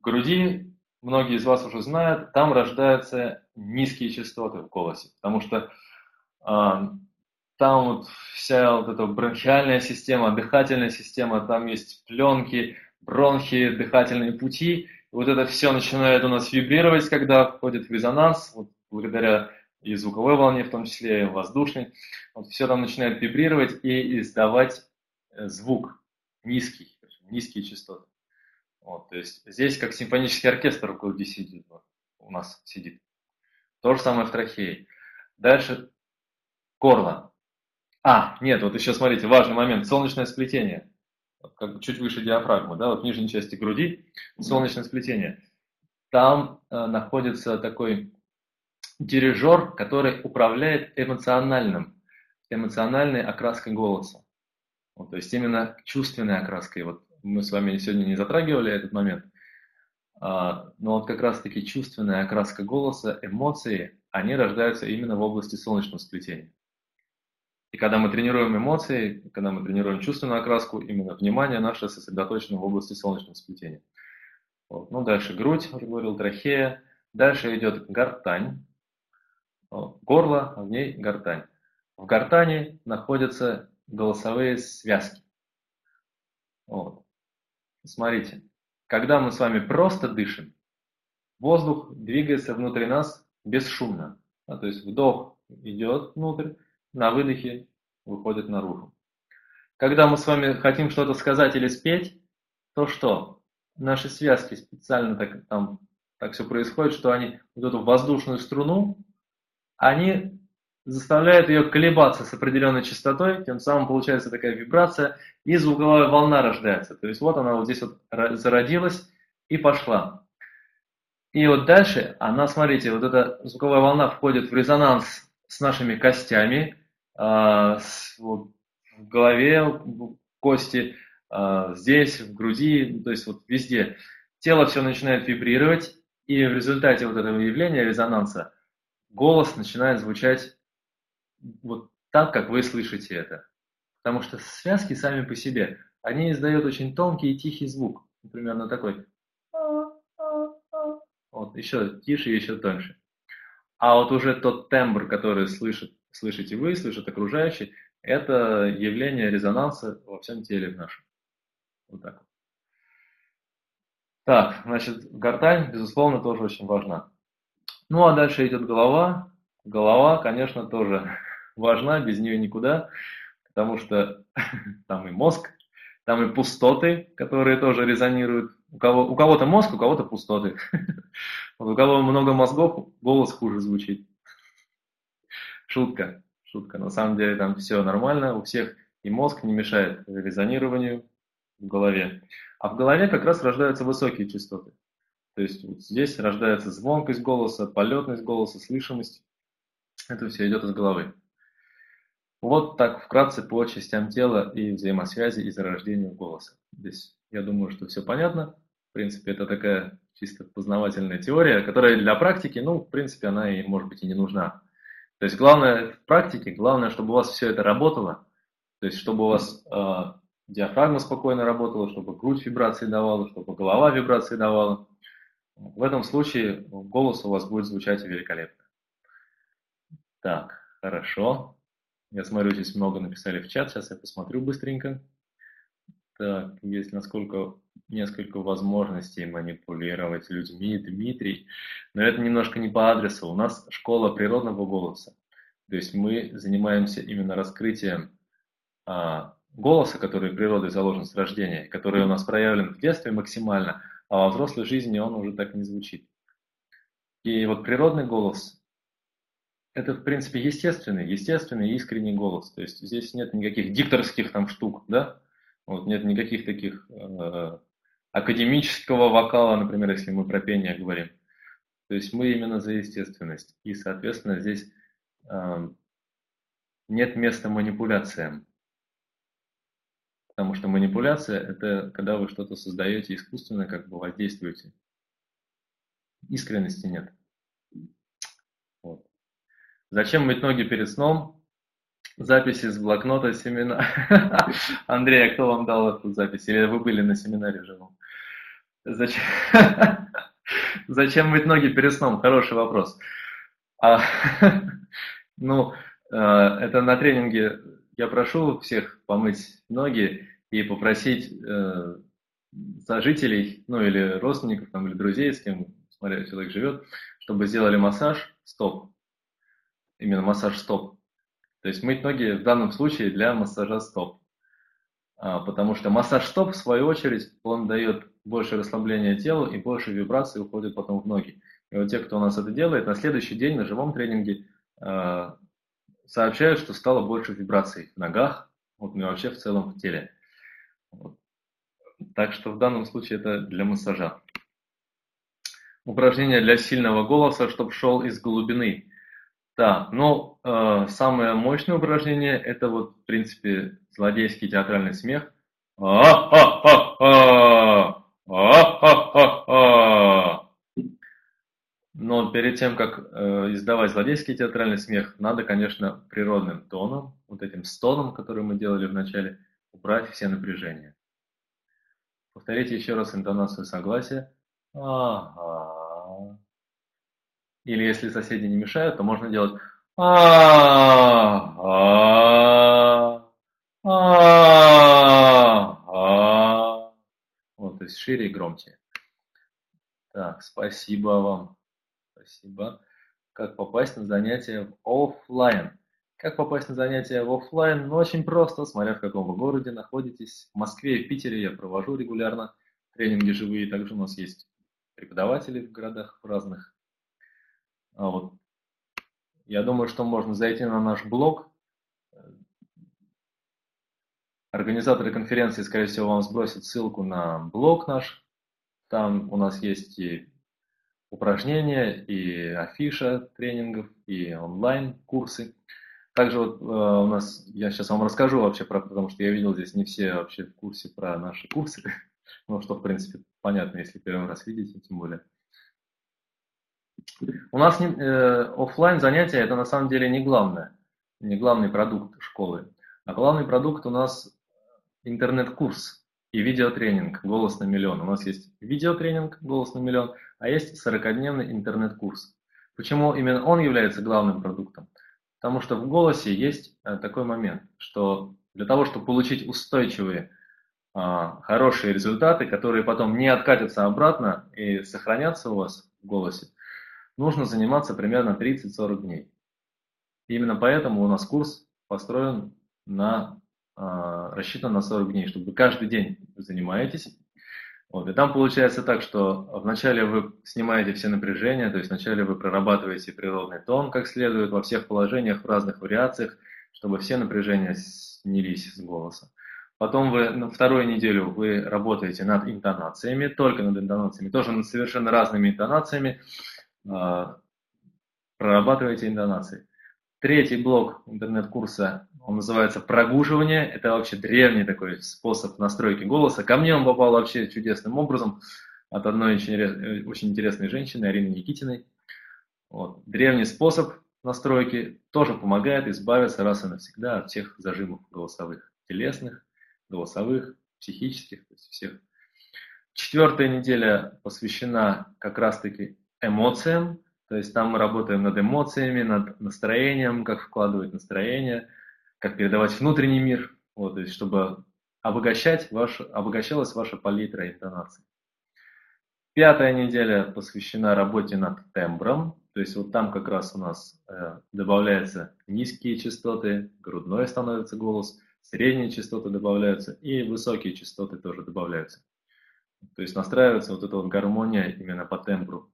В груди, многие из вас уже знают, там рождаются низкие частоты в голосе. Потому что там вот вся вот эта бронхиальная система, дыхательная система, там есть пленки, бронхи, дыхательные пути. И вот это все начинает у нас вибрировать, когда входит в резонанс, вот благодаря и звуковой волне, в том числе и воздушной. Вот все там начинает вибрировать и издавать э, звук низкий, низкие частоты. Вот, то есть здесь как симфонический оркестр сидит, вот, у нас сидит. То же самое в трахее. Дальше горло. А, нет, вот еще смотрите, важный момент, солнечное сплетение. Как чуть выше диафрагмы, да, вот в нижней части груди, солнечное сплетение. Там э, находится такой дирижер, который управляет эмоциональным, эмоциональной окраской голоса. Вот, то есть именно чувственной окраской. Вот мы с вами сегодня не затрагивали этот момент, а, но вот как раз-таки чувственная окраска голоса, эмоции, они рождаются именно в области солнечного сплетения. И когда мы тренируем эмоции, когда мы тренируем чувственную окраску, именно внимание наше сосредоточено в области солнечного сплетения. Вот. Ну, дальше грудь, уже говорил, трахея. Дальше идет гортань. Горло, а в ней гортань. В гортани находятся голосовые связки. Вот. Смотрите, когда мы с вами просто дышим, воздух двигается внутри нас бесшумно. Да, то есть вдох идет внутрь, на выдохе выходит наружу. Когда мы с вами хотим что-то сказать или спеть, то что? Наши связки специально так, там, так все происходит, что они вот эту воздушную струну, они заставляют ее колебаться с определенной частотой, тем самым получается такая вибрация, и звуковая волна рождается. То есть вот она вот здесь вот зародилась и пошла. И вот дальше она, смотрите, вот эта звуковая волна входит в резонанс с нашими костями, вот, в голове кости, а, здесь, в груди, то есть вот везде. Тело все начинает вибрировать, И в результате вот этого явления резонанса голос начинает звучать вот так, как вы слышите это. Потому что связки сами по себе, они издают очень тонкий и тихий звук. Примерно такой. Вот, еще тише, еще тоньше. А вот уже тот тембр, который слышит, слышите вы, слышит окружающий, это явление резонанса во всем теле в нашем. Вот так. Так, значит, гортань, безусловно, тоже очень важна. Ну, а дальше идет голова. Голова, конечно, тоже <laughs> важна, без нее никуда, потому что <laughs> там и мозг, там и пустоты, которые тоже резонируют. У кого-то мозг, у кого-то пустоты. <laughs> Вот у кого много мозгов, голос хуже звучит. Шутка, шутка. На самом деле там все нормально, у всех и мозг не мешает резонированию в голове. А в голове как раз рождаются высокие частоты. То есть вот здесь рождается звонкость голоса, полетность голоса, слышимость. Это все идет из головы. Вот так вкратце по частям тела и взаимосвязи и зарождению голоса. Здесь я думаю, что все понятно. В принципе, это такая чисто познавательная теория, которая для практики, ну, в принципе, она и, может быть, и не нужна. То есть главное в практике, главное, чтобы у вас все это работало, то есть чтобы у вас э, диафрагма спокойно работала, чтобы грудь вибрации давала, чтобы голова вибрации давала. В этом случае голос у вас будет звучать великолепно. Так, хорошо. Я смотрю, здесь много написали в чат, сейчас я посмотрю быстренько. Так, есть насколько несколько возможностей манипулировать людьми, Дмитрий. Но это немножко не по адресу. У нас школа природного голоса. То есть мы занимаемся именно раскрытием а, голоса, который природой заложен с рождения, который у нас проявлен в детстве максимально, а во взрослой жизни он уже так не звучит. И вот природный голос это, в принципе, естественный, естественный искренний голос. То есть здесь нет никаких дикторских там штук, да? Вот нет никаких таких э, академического вокала, например, если мы про пение говорим. То есть мы именно за естественность. И, соответственно, здесь э, нет места манипуляциям. Потому что манипуляция – это когда вы что-то создаете искусственно, как бы воздействуете. Искренности нет. Вот. Зачем мыть ноги перед сном? Записи с блокнота семинар. <laughs> Андрей, а кто вам дал эту запись? Или вы были на семинаре живом? Зачем? <laughs> Зачем мыть ноги перед сном? Хороший вопрос. А, <laughs> ну, э, это на тренинге я прошу всех помыть ноги и попросить э, сожителей, ну или родственников, там, или друзей, с кем, смотря, человек живет, чтобы сделали массаж стоп именно массаж стоп. То есть мыть ноги в данном случае для массажа стоп. А, потому что массаж стоп, в свою очередь, он дает больше расслабления телу и больше вибраций уходит потом в ноги. И вот те, кто у нас это делает, на следующий день на живом тренинге э, сообщают, что стало больше вибраций в ногах, вот, ну и вообще в целом в теле. Вот. Так что в данном случае это для массажа. Упражнение для сильного голоса, чтобы шел из глубины. Да, но э, самое мощное упражнение это вот, в принципе, злодейский театральный смех. Но перед тем, как э, издавать злодейский театральный смех, надо, конечно, природным тоном, вот этим стоном, который мы делали в начале, убрать все напряжения. Повторите еще раз интонацию согласия. Ага. Или если соседи не мешают, то можно делать а а а Вот, то есть шире и громче. Так, спасибо вам. Спасибо. Как попасть на занятия в офлайн? Как попасть на занятия в офлайн? Ну, очень просто, смотря в каком вы городе находитесь. В Москве и Питере я провожу регулярно тренинги живые. Также у нас есть преподаватели в городах разных. А вот. Я думаю, что можно зайти на наш блог. Организаторы конференции, скорее всего, вам сбросят ссылку на блог наш. Там у нас есть и упражнения, и афиша тренингов, и онлайн-курсы. Также вот э, у нас, я сейчас вам расскажу вообще про, потому что я видел здесь не все вообще в курсе про наши курсы. <laughs> ну, что, в принципе, понятно, если первый раз видите, тем более. У нас э, офлайн занятия это на самом деле не главное, не главный продукт школы, а главный продукт у нас интернет-курс и видеотренинг «Голос на миллион». У нас есть видеотренинг «Голос на миллион», а есть 40-дневный интернет-курс. Почему именно он является главным продуктом? Потому что в голосе есть э, такой момент, что для того, чтобы получить устойчивые, а, хорошие результаты, которые потом не откатятся обратно и сохранятся у вас в голосе, нужно заниматься примерно 30-40 дней. Именно поэтому у нас курс построен на, а, рассчитан на 40 дней, чтобы каждый день занимаетесь. Вот, и там получается так, что вначале вы снимаете все напряжения, то есть вначале вы прорабатываете природный тон как следует во всех положениях, в разных вариациях, чтобы все напряжения снялись с голоса. Потом вы на вторую неделю вы работаете над интонациями, только над интонациями, тоже над совершенно разными интонациями, э, прорабатываете интонации. Третий блок интернет-курса, он называется прогуживание. Это вообще древний такой способ настройки голоса. Ко мне он попал вообще чудесным образом от одной очень, очень интересной женщины, Арины Никитиной. Вот. Древний способ настройки тоже помогает избавиться раз и навсегда от всех зажимов голосовых, телесных, голосовых, психических, то есть всех. Четвертая неделя посвящена как раз-таки эмоциям, то есть там мы работаем над эмоциями, над настроением, как вкладывать настроение, как передавать внутренний мир, вот, то есть чтобы обогащать ваш, обогащалась ваша палитра интонаций. Пятая неделя посвящена работе над тембром, то есть вот там как раз у нас э, добавляются низкие частоты, грудной становится голос, средние частоты добавляются и высокие частоты тоже добавляются. То есть настраивается вот эта вот гармония именно по тембру.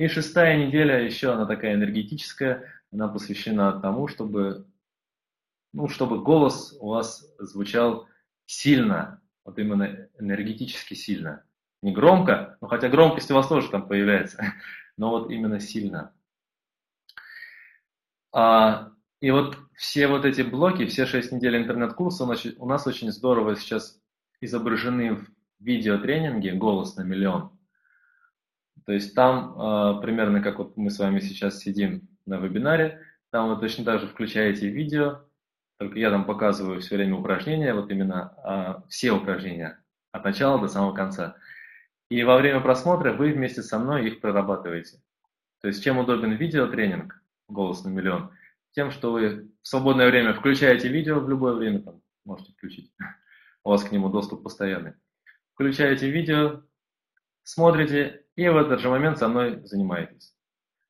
И шестая неделя еще она такая энергетическая, она посвящена тому, чтобы, ну, чтобы голос у вас звучал сильно, вот именно энергетически сильно. Не громко, но хотя громкость у вас тоже там появляется, <laughs> но вот именно сильно. А, и вот все вот эти блоки, все шесть недель интернет-курса у нас очень здорово сейчас изображены в видеотренинге «Голос на миллион». То есть там э, примерно как вот мы с вами сейчас сидим на вебинаре, там вы точно так же включаете видео, только я там показываю все время упражнения, вот именно э, все упражнения от начала до самого конца. И во время просмотра вы вместе со мной их прорабатываете. То есть чем удобен видеотренинг «Голос на миллион», тем, что вы в свободное время включаете видео в любое время, там, можете включить, <laughs> у вас к нему доступ постоянный. Включаете видео, смотрите и в этот же момент со мной занимаетесь.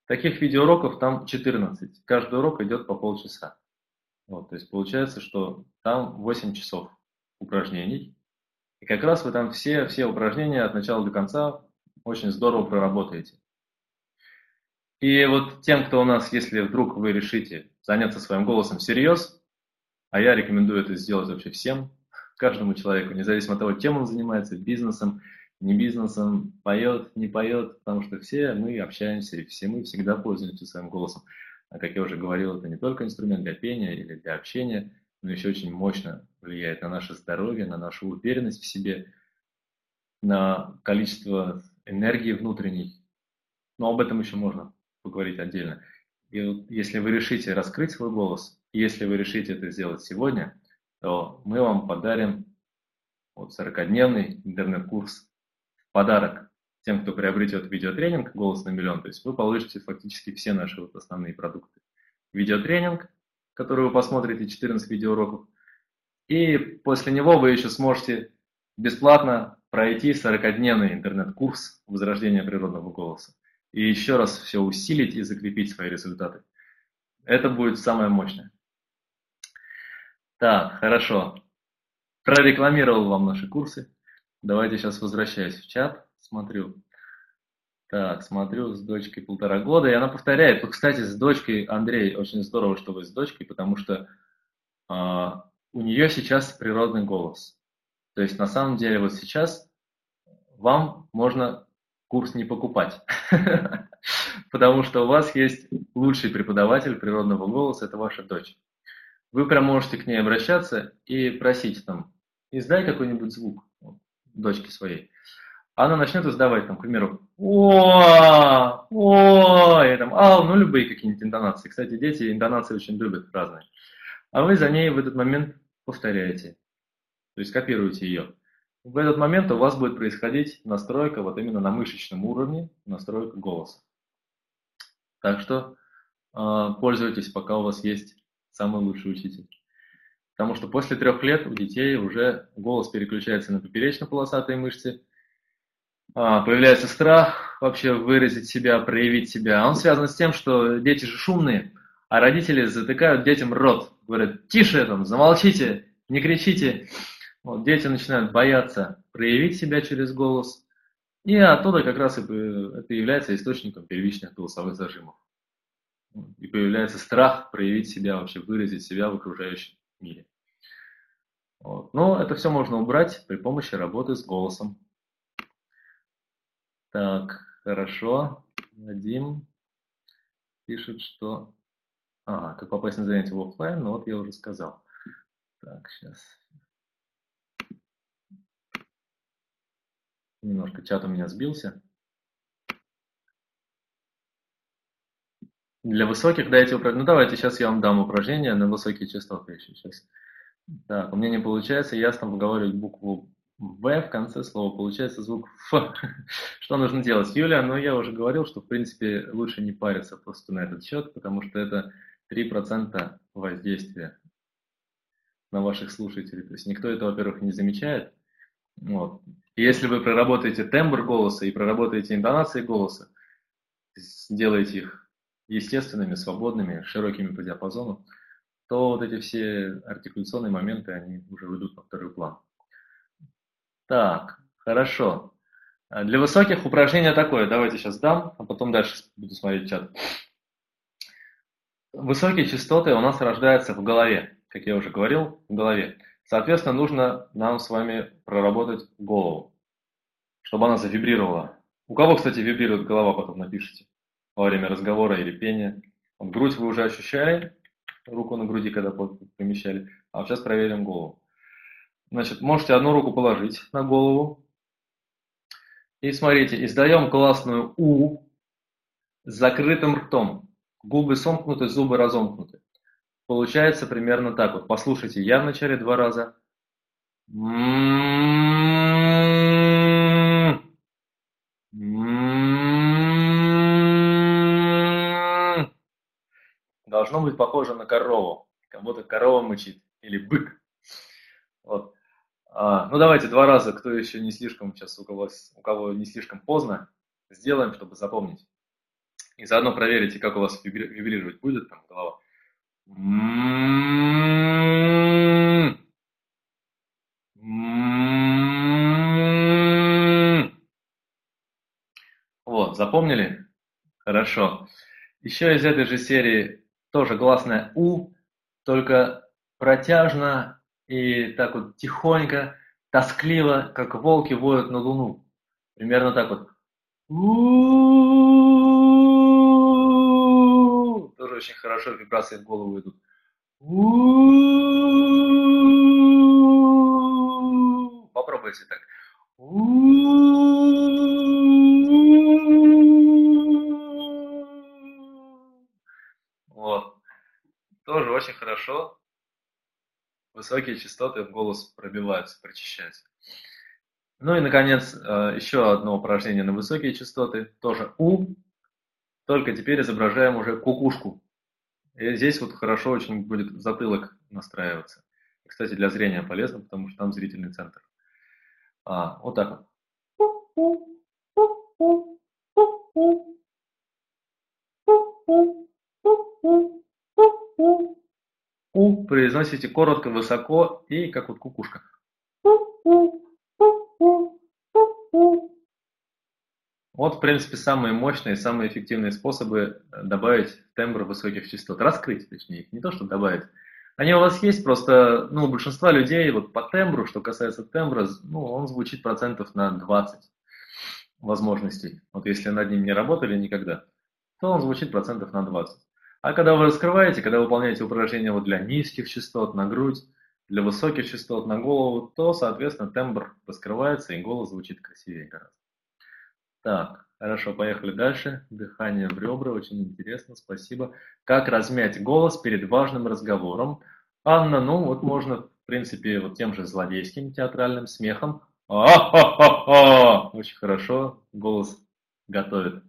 Таких видеоуроков там 14. Каждый урок идет по полчаса. Вот, то есть получается, что там 8 часов упражнений. И как раз вы там все, все упражнения от начала до конца очень здорово проработаете. И вот тем, кто у нас, если вдруг вы решите заняться своим голосом всерьез, а я рекомендую это сделать вообще всем, каждому человеку, независимо от того, чем он занимается, бизнесом, не бизнесом, поет, не поет, потому что все мы общаемся, и все мы всегда пользуемся своим голосом. А как я уже говорил, это не только инструмент для пения или для общения, но еще очень мощно влияет на наше здоровье, на нашу уверенность в себе, на количество энергии внутренней. Но об этом еще можно поговорить отдельно. И вот если вы решите раскрыть свой голос, если вы решите это сделать сегодня, то мы вам подарим вот 40-дневный интернет-курс подарок тем, кто приобретет видеотренинг «Голос на миллион». То есть вы получите фактически все наши вот основные продукты. Видеотренинг, который вы посмотрите, 14 видеоуроков. И после него вы еще сможете бесплатно пройти 40-дневный интернет-курс возрождения природного голоса и еще раз все усилить и закрепить свои результаты. Это будет самое мощное. Так, хорошо. Прорекламировал вам наши курсы. Давайте сейчас возвращаюсь в чат, смотрю. Так, смотрю с дочкой полтора года, и она повторяет. Кстати, с дочкой, Андрей, очень здорово, что вы с дочкой, потому что э, у нее сейчас природный голос. То есть на самом деле вот сейчас вам можно курс не покупать, <laughs> потому что у вас есть лучший преподаватель природного голоса, это ваша дочь. Вы прям можете к ней обращаться и просить там, издай какой-нибудь звук дочке своей. она начнет издавать, там, к примеру, о, о, и там, ау, ну, любые какие-нибудь интонации. Кстати, дети интонации очень любят разные. А вы за ней в этот момент повторяете, то есть копируете ее. В этот момент у вас будет происходить настройка вот именно на мышечном уровне, настройка голоса. Так что э, пользуйтесь, пока у вас есть самый лучший учитель. Потому что после трех лет у детей уже голос переключается на поперечно-полосатые мышцы, а, появляется страх вообще выразить себя, проявить себя. Он связан с тем, что дети же шумные, а родители затыкают детям рот, говорят, тише там, замолчите, не кричите. Вот, дети начинают бояться проявить себя через голос, и оттуда как раз и это является источником первичных голосовых зажимов. И появляется страх проявить себя, вообще выразить себя в окружающем мире. Вот. Но это все можно убрать при помощи работы с голосом. Так, хорошо. Вадим пишет, что... Ага, как попасть на занятие в офлайн, ну вот я уже сказал. Так, сейчас. Немножко чат у меня сбился. Для высоких дайте упражнение. Ну, давайте сейчас я вам дам упражнение на высокие частоты еще сейчас. Так, у меня не получается ясно выговаривать букву В в конце слова. Получается звук Ф. <laughs> Что нужно делать? Юля, ну я уже говорил, что в принципе лучше не париться просто на этот счет, потому что это 3% воздействия на ваших слушателей. То есть никто это, во-первых, не замечает. Вот. Если вы проработаете тембр голоса и проработаете интонации голоса, сделаете их естественными, свободными, широкими по диапазону, то вот эти все артикуляционные моменты, они уже выйдут на второй план. Так, хорошо. Для высоких упражнение такое, давайте сейчас дам, а потом дальше буду смотреть чат. Высокие частоты у нас рождаются в голове, как я уже говорил, в голове. Соответственно, нужно нам с вами проработать голову, чтобы она завибрировала. У кого, кстати, вибрирует голова, потом напишите во время разговора или пения. Вот грудь вы уже ощущали, руку на груди, когда помещали. А вот сейчас проверим голову. Значит, можете одну руку положить на голову. И смотрите, издаем классную У с закрытым ртом. Губы сомкнуты, зубы разомкнуты. Получается примерно так вот. Послушайте, я вначале два раза. Должно быть похоже на корову. Как будто корова мычит. Или бык. Вот. А, ну давайте два раза, кто еще не слишком сейчас, у кого, у кого не слишком поздно, сделаем, чтобы запомнить. И заодно проверите, как у вас вибрировать будет там голова. Вот, запомнили? Хорошо. Еще из этой же серии тоже гласная У, только протяжно и так вот тихонько, тоскливо, как волки воют на луну. Примерно так вот. Тоже очень хорошо вибрации в голову идут. Попробуйте так. Очень хорошо высокие частоты в голос пробиваются, прочищаются. Ну и, наконец, э, еще одно упражнение на высокие частоты, тоже У, только теперь изображаем уже кукушку. И здесь вот хорошо очень будет затылок настраиваться. Кстати, для зрения полезно, потому что там зрительный центр. А, вот так вот. Произносите коротко, высоко и как вот кукушка. Вот, в принципе, самые мощные, самые эффективные способы добавить тембр высоких частот. Раскрыть, точнее. Не то, что добавить. Они у вас есть, просто, ну, у большинства людей вот по тембру, что касается тембра, ну, он звучит процентов на 20 возможностей. Вот если над ним не работали никогда, то он звучит процентов на 20. А когда вы раскрываете, когда выполняете упражнения вот для низких частот на грудь, для высоких частот на голову, то, соответственно, тембр раскрывается и голос звучит красивее гораздо. Так, хорошо, поехали дальше. Дыхание в ребра, очень интересно, спасибо. Как размять голос перед важным разговором? Анна, ну вот можно, в принципе, вот тем же злодейским театральным смехом. Очень хорошо, голос готовит.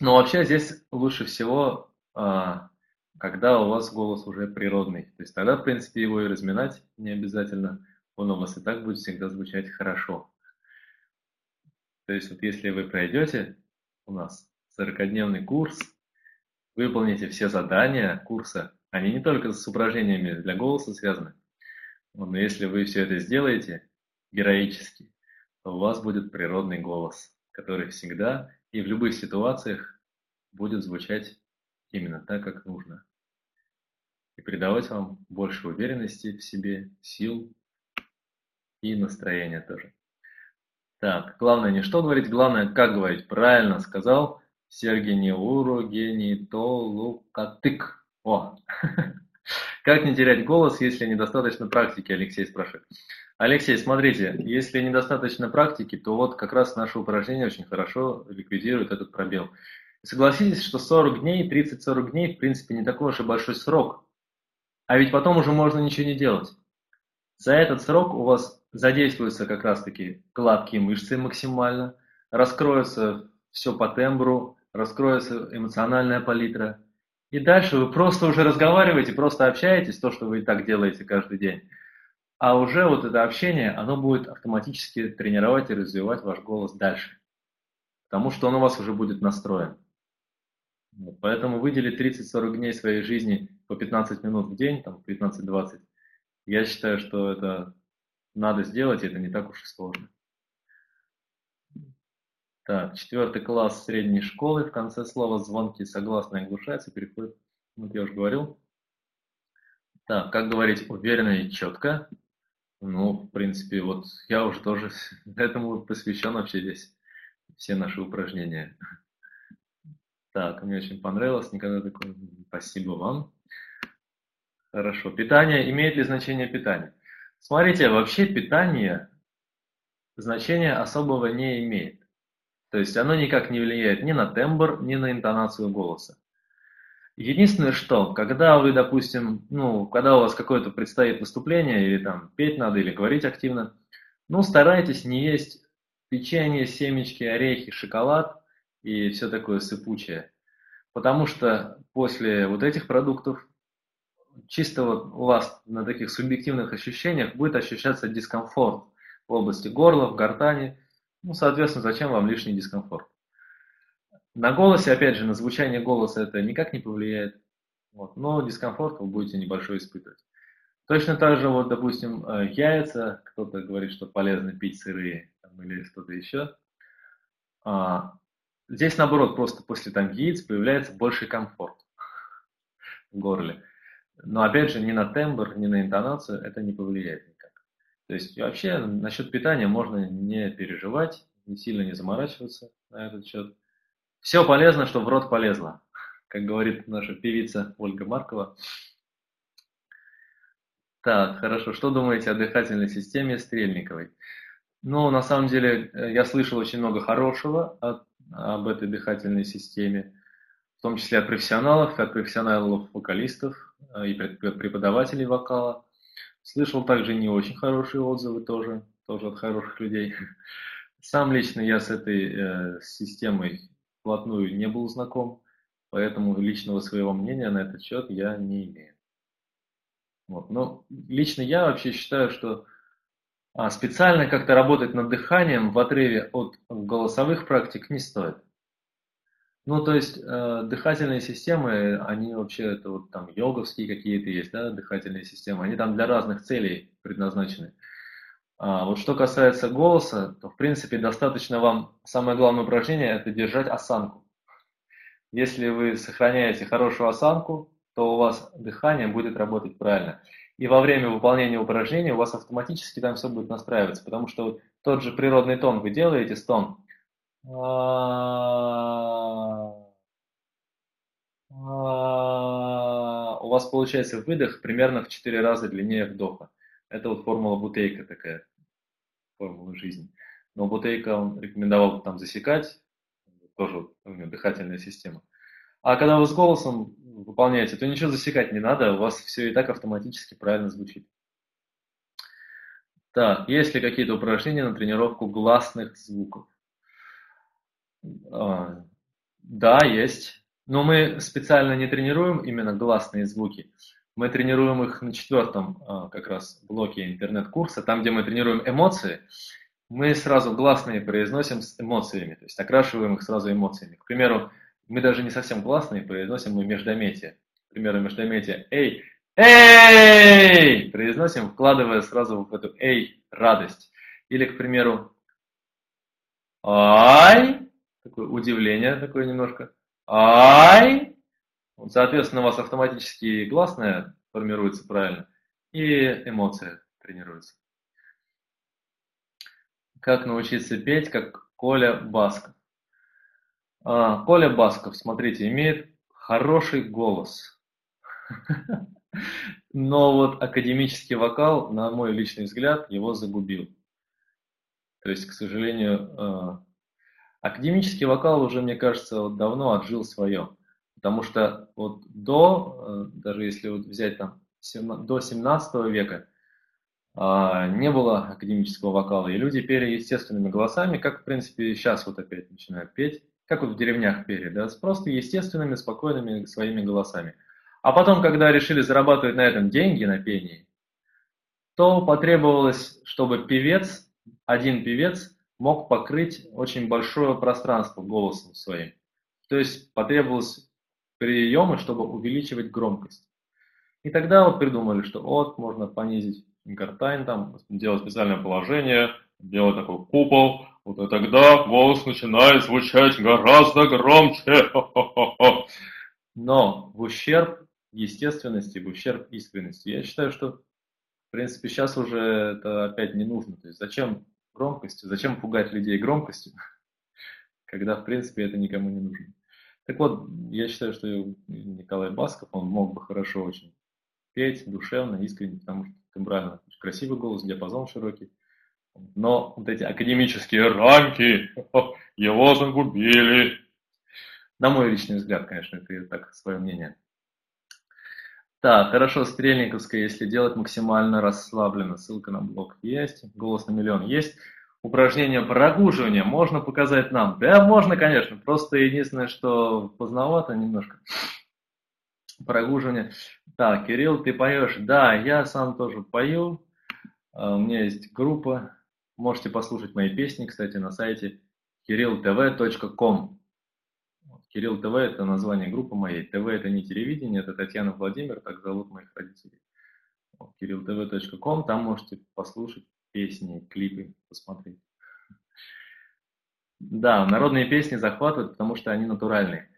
Но вообще здесь лучше всего, когда у вас голос уже природный. То есть тогда, в принципе, его и разминать не обязательно. Он у вас и так будет всегда звучать хорошо. То есть вот если вы пройдете у нас 40-дневный курс, выполните все задания курса, они не только с упражнениями для голоса связаны, но если вы все это сделаете героически, то у вас будет природный голос, который всегда и в любых ситуациях будет звучать именно так, как нужно. И придавать вам больше уверенности в себе, сил и настроения тоже. Так, главное не что говорить, главное как говорить. Правильно сказал Сергей Неурогенитолукатык. О! <laughs> Как не терять голос, если недостаточно практики, Алексей спрашивает. Алексей, смотрите, если недостаточно практики, то вот как раз наше упражнение очень хорошо ликвидирует этот пробел. Согласитесь, что 40 дней, 30-40 дней, в принципе, не такой уж и большой срок. А ведь потом уже можно ничего не делать. За этот срок у вас задействуются как раз-таки гладкие мышцы максимально, раскроется все по тембру, раскроется эмоциональная палитра. И дальше вы просто уже разговариваете, просто общаетесь, то, что вы и так делаете каждый день. А уже вот это общение, оно будет автоматически тренировать и развивать ваш голос дальше. Потому что он у вас уже будет настроен. Поэтому выделить 30-40 дней своей жизни по 15 минут в день, там 15-20, я считаю, что это надо сделать, это не так уж и сложно. Так, четвертый класс средней школы. В конце слова звонки согласно оглушается, переходит. Вот я уже говорил. Так, как говорить уверенно и четко? Ну, в принципе, вот я уже тоже <laughs> этому посвящен вообще весь все наши упражнения. Так, мне очень понравилось, никогда такое. Спасибо вам. Хорошо. Питание. Имеет ли значение питание? Смотрите, вообще питание значения особого не имеет. То есть оно никак не влияет ни на тембр, ни на интонацию голоса. Единственное, что, когда вы, допустим, ну, когда у вас какое-то предстоит выступление, или там петь надо, или говорить активно, ну, старайтесь не есть печенье, семечки, орехи, шоколад и все такое сыпучее. Потому что после вот этих продуктов чисто вот у вас на таких субъективных ощущениях будет ощущаться дискомфорт в области горла, в гортани. Ну, соответственно, зачем вам лишний дискомфорт? На голосе, опять же, на звучание голоса это никак не повлияет, вот, но дискомфорт вы будете небольшой испытывать. Точно так же, вот, допустим, э, яйца, кто-то говорит, что полезно пить сырые там, или что-то еще. А, здесь, наоборот, просто после там яиц появляется больший комфорт в горле. Но опять же, ни на тембр, ни на интонацию это не повлияет никак. То есть вообще насчет питания можно не переживать, не сильно не заморачиваться на этот счет. Все полезно, что в рот полезно, как говорит наша певица Ольга Маркова. Так, хорошо. Что думаете о дыхательной системе Стрельниковой? Ну, на самом деле, э, я слышал очень много хорошего от, об этой дыхательной системе в том числе от профессионалов, от профессионалов-вокалистов э, и преподавателей вокала. Слышал также не очень хорошие отзывы тоже, тоже от хороших людей. <laughs> Сам лично я с этой э, системой вплотную не был знаком, поэтому личного своего мнения на этот счет я не имею. Вот. Но лично я вообще считаю, что специально как-то работать над дыханием в отрыве от голосовых практик не стоит. Ну, то есть э, дыхательные системы, они вообще, это вот там йоговские какие-то есть, да, дыхательные системы, они там для разных целей предназначены. А вот что касается голоса, то в принципе достаточно вам, самое главное упражнение, это держать осанку. Если вы сохраняете хорошую осанку, то у вас дыхание будет работать правильно. И во время выполнения упражнения у вас автоматически там все будет настраиваться, потому что тот же природный тон вы делаете, стон, а, а, у вас получается выдох примерно в 4 раза длиннее вдоха. Это вот формула бутейка такая, формула жизни. но Бутейко он рекомендовал там засекать, тоже у него дыхательная система. А когда вы с голосом выполняете, то ничего засекать не надо, у вас все и так автоматически правильно звучит. Так, есть ли какие-то упражнения на тренировку гласных звуков? А, да, есть. Но мы специально не тренируем именно гласные звуки. Мы тренируем их на четвертом а, как раз блоке интернет-курса, там, где мы тренируем эмоции. Мы сразу гласные произносим с эмоциями, то есть окрашиваем их сразу эмоциями. К примеру, мы даже не совсем гласные произносим мы междометие. К примеру, междометие «эй», «эй» произносим, вкладывая сразу в эту «эй» радость. Или, к примеру, «ай», такое удивление такое немножко, «ай», соответственно, у вас автоматически гласная формируется правильно, и эмоция тренируется. Как научиться петь, как Коля Басков. А, Коля Басков, смотрите, имеет хороший голос. Но вот академический вокал, на мой личный взгляд, его загубил. То есть, к сожалению, а, академический вокал уже, мне кажется, давно отжил свое. Потому что вот до, а, даже если вот взять там до 17 века, не было академического вокала, и люди пели естественными голосами, как, в принципе, сейчас вот опять начинают петь как вот в деревнях пели, да, с просто естественными, спокойными своими голосами. А потом, когда решили зарабатывать на этом деньги, на пении, то потребовалось, чтобы певец, один певец, мог покрыть очень большое пространство голосом своим. То есть потребовалось приемы, чтобы увеличивать громкость. И тогда вот придумали, что вот можно понизить гортань, там, делать специальное положение, делать такой купол, вот и тогда голос начинает звучать гораздо громче. <laughs> Но в ущерб естественности, в ущерб искренности. Я считаю, что, в принципе, сейчас уже это опять не нужно. То есть зачем громкость, зачем пугать людей громкостью, <laughs> когда, в принципе, это никому не нужно. Так вот, я считаю, что Николай Басков, он мог бы хорошо очень петь, душевно, искренне, потому что тембрально красивый голос, диапазон широкий. Но вот эти академические рамки его загубили. На мой личный взгляд, конечно, это так свое мнение. Так, хорошо, Стрельниковская, если делать максимально расслабленно. Ссылка на блог есть, голос на миллион есть. Упражнение прогуживания можно показать нам? Да, можно, конечно. Просто единственное, что поздновато немножко. Прогуживание. Так, Кирилл, ты поешь? Да, я сам тоже пою. А, у меня есть группа Можете послушать мои песни, кстати, на сайте kirilltv.com. Кирилл ТВ – это название группы моей. ТВ – это не телевидение, это Татьяна Владимир, так зовут моих родителей. kirilltv.com, там можете послушать песни, клипы, посмотреть. Да, народные песни захватывают, потому что они натуральные.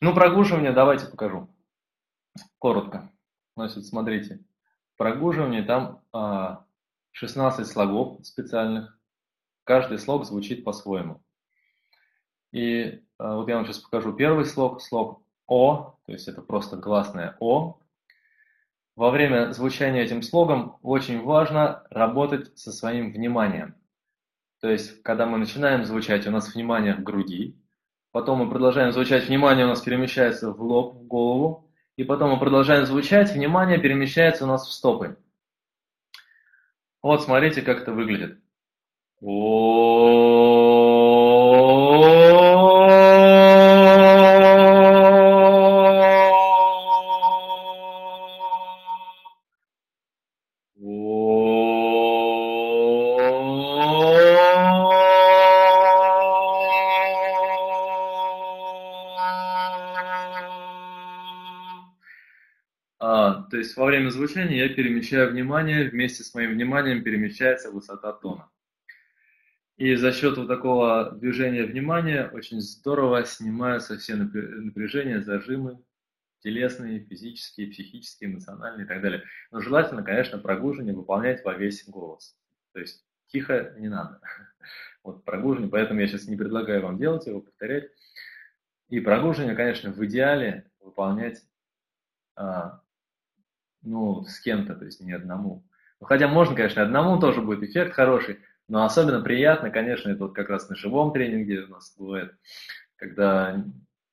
Ну, прогуживание давайте покажу. Коротко. Значит, смотрите. Прогуживание там а, 16 слогов специальных. Каждый слог звучит по-своему. И э, вот я вам сейчас покажу первый слог, слог О, то есть это просто гласное О. Во время звучания этим слогом очень важно работать со своим вниманием. То есть, когда мы начинаем звучать, у нас внимание в груди, потом мы продолжаем звучать, внимание у нас перемещается в лоб, в голову, и потом мы продолжаем звучать, внимание перемещается у нас в стопы. Вот смотрите, как это выглядит. То есть во время звучания я перемещаю внимание, вместе с моим вниманием перемещается высота тона. И за счет вот такого движения внимания очень здорово снимаются все напряжения, зажимы, телесные, физические, психические, эмоциональные и так далее. Но желательно, конечно, прогуживание выполнять во весь голос. То есть тихо не надо. <laughs> Вот прогуживание, поэтому я сейчас не предлагаю вам делать его, повторять. И прогуживание, конечно, в идеале выполнять а, ну, с кем-то, то есть не одному. Ну, хотя можно, конечно, одному тоже будет эффект хороший, Но особенно приятно, конечно, это вот как раз на живом тренинге у нас бывает, когда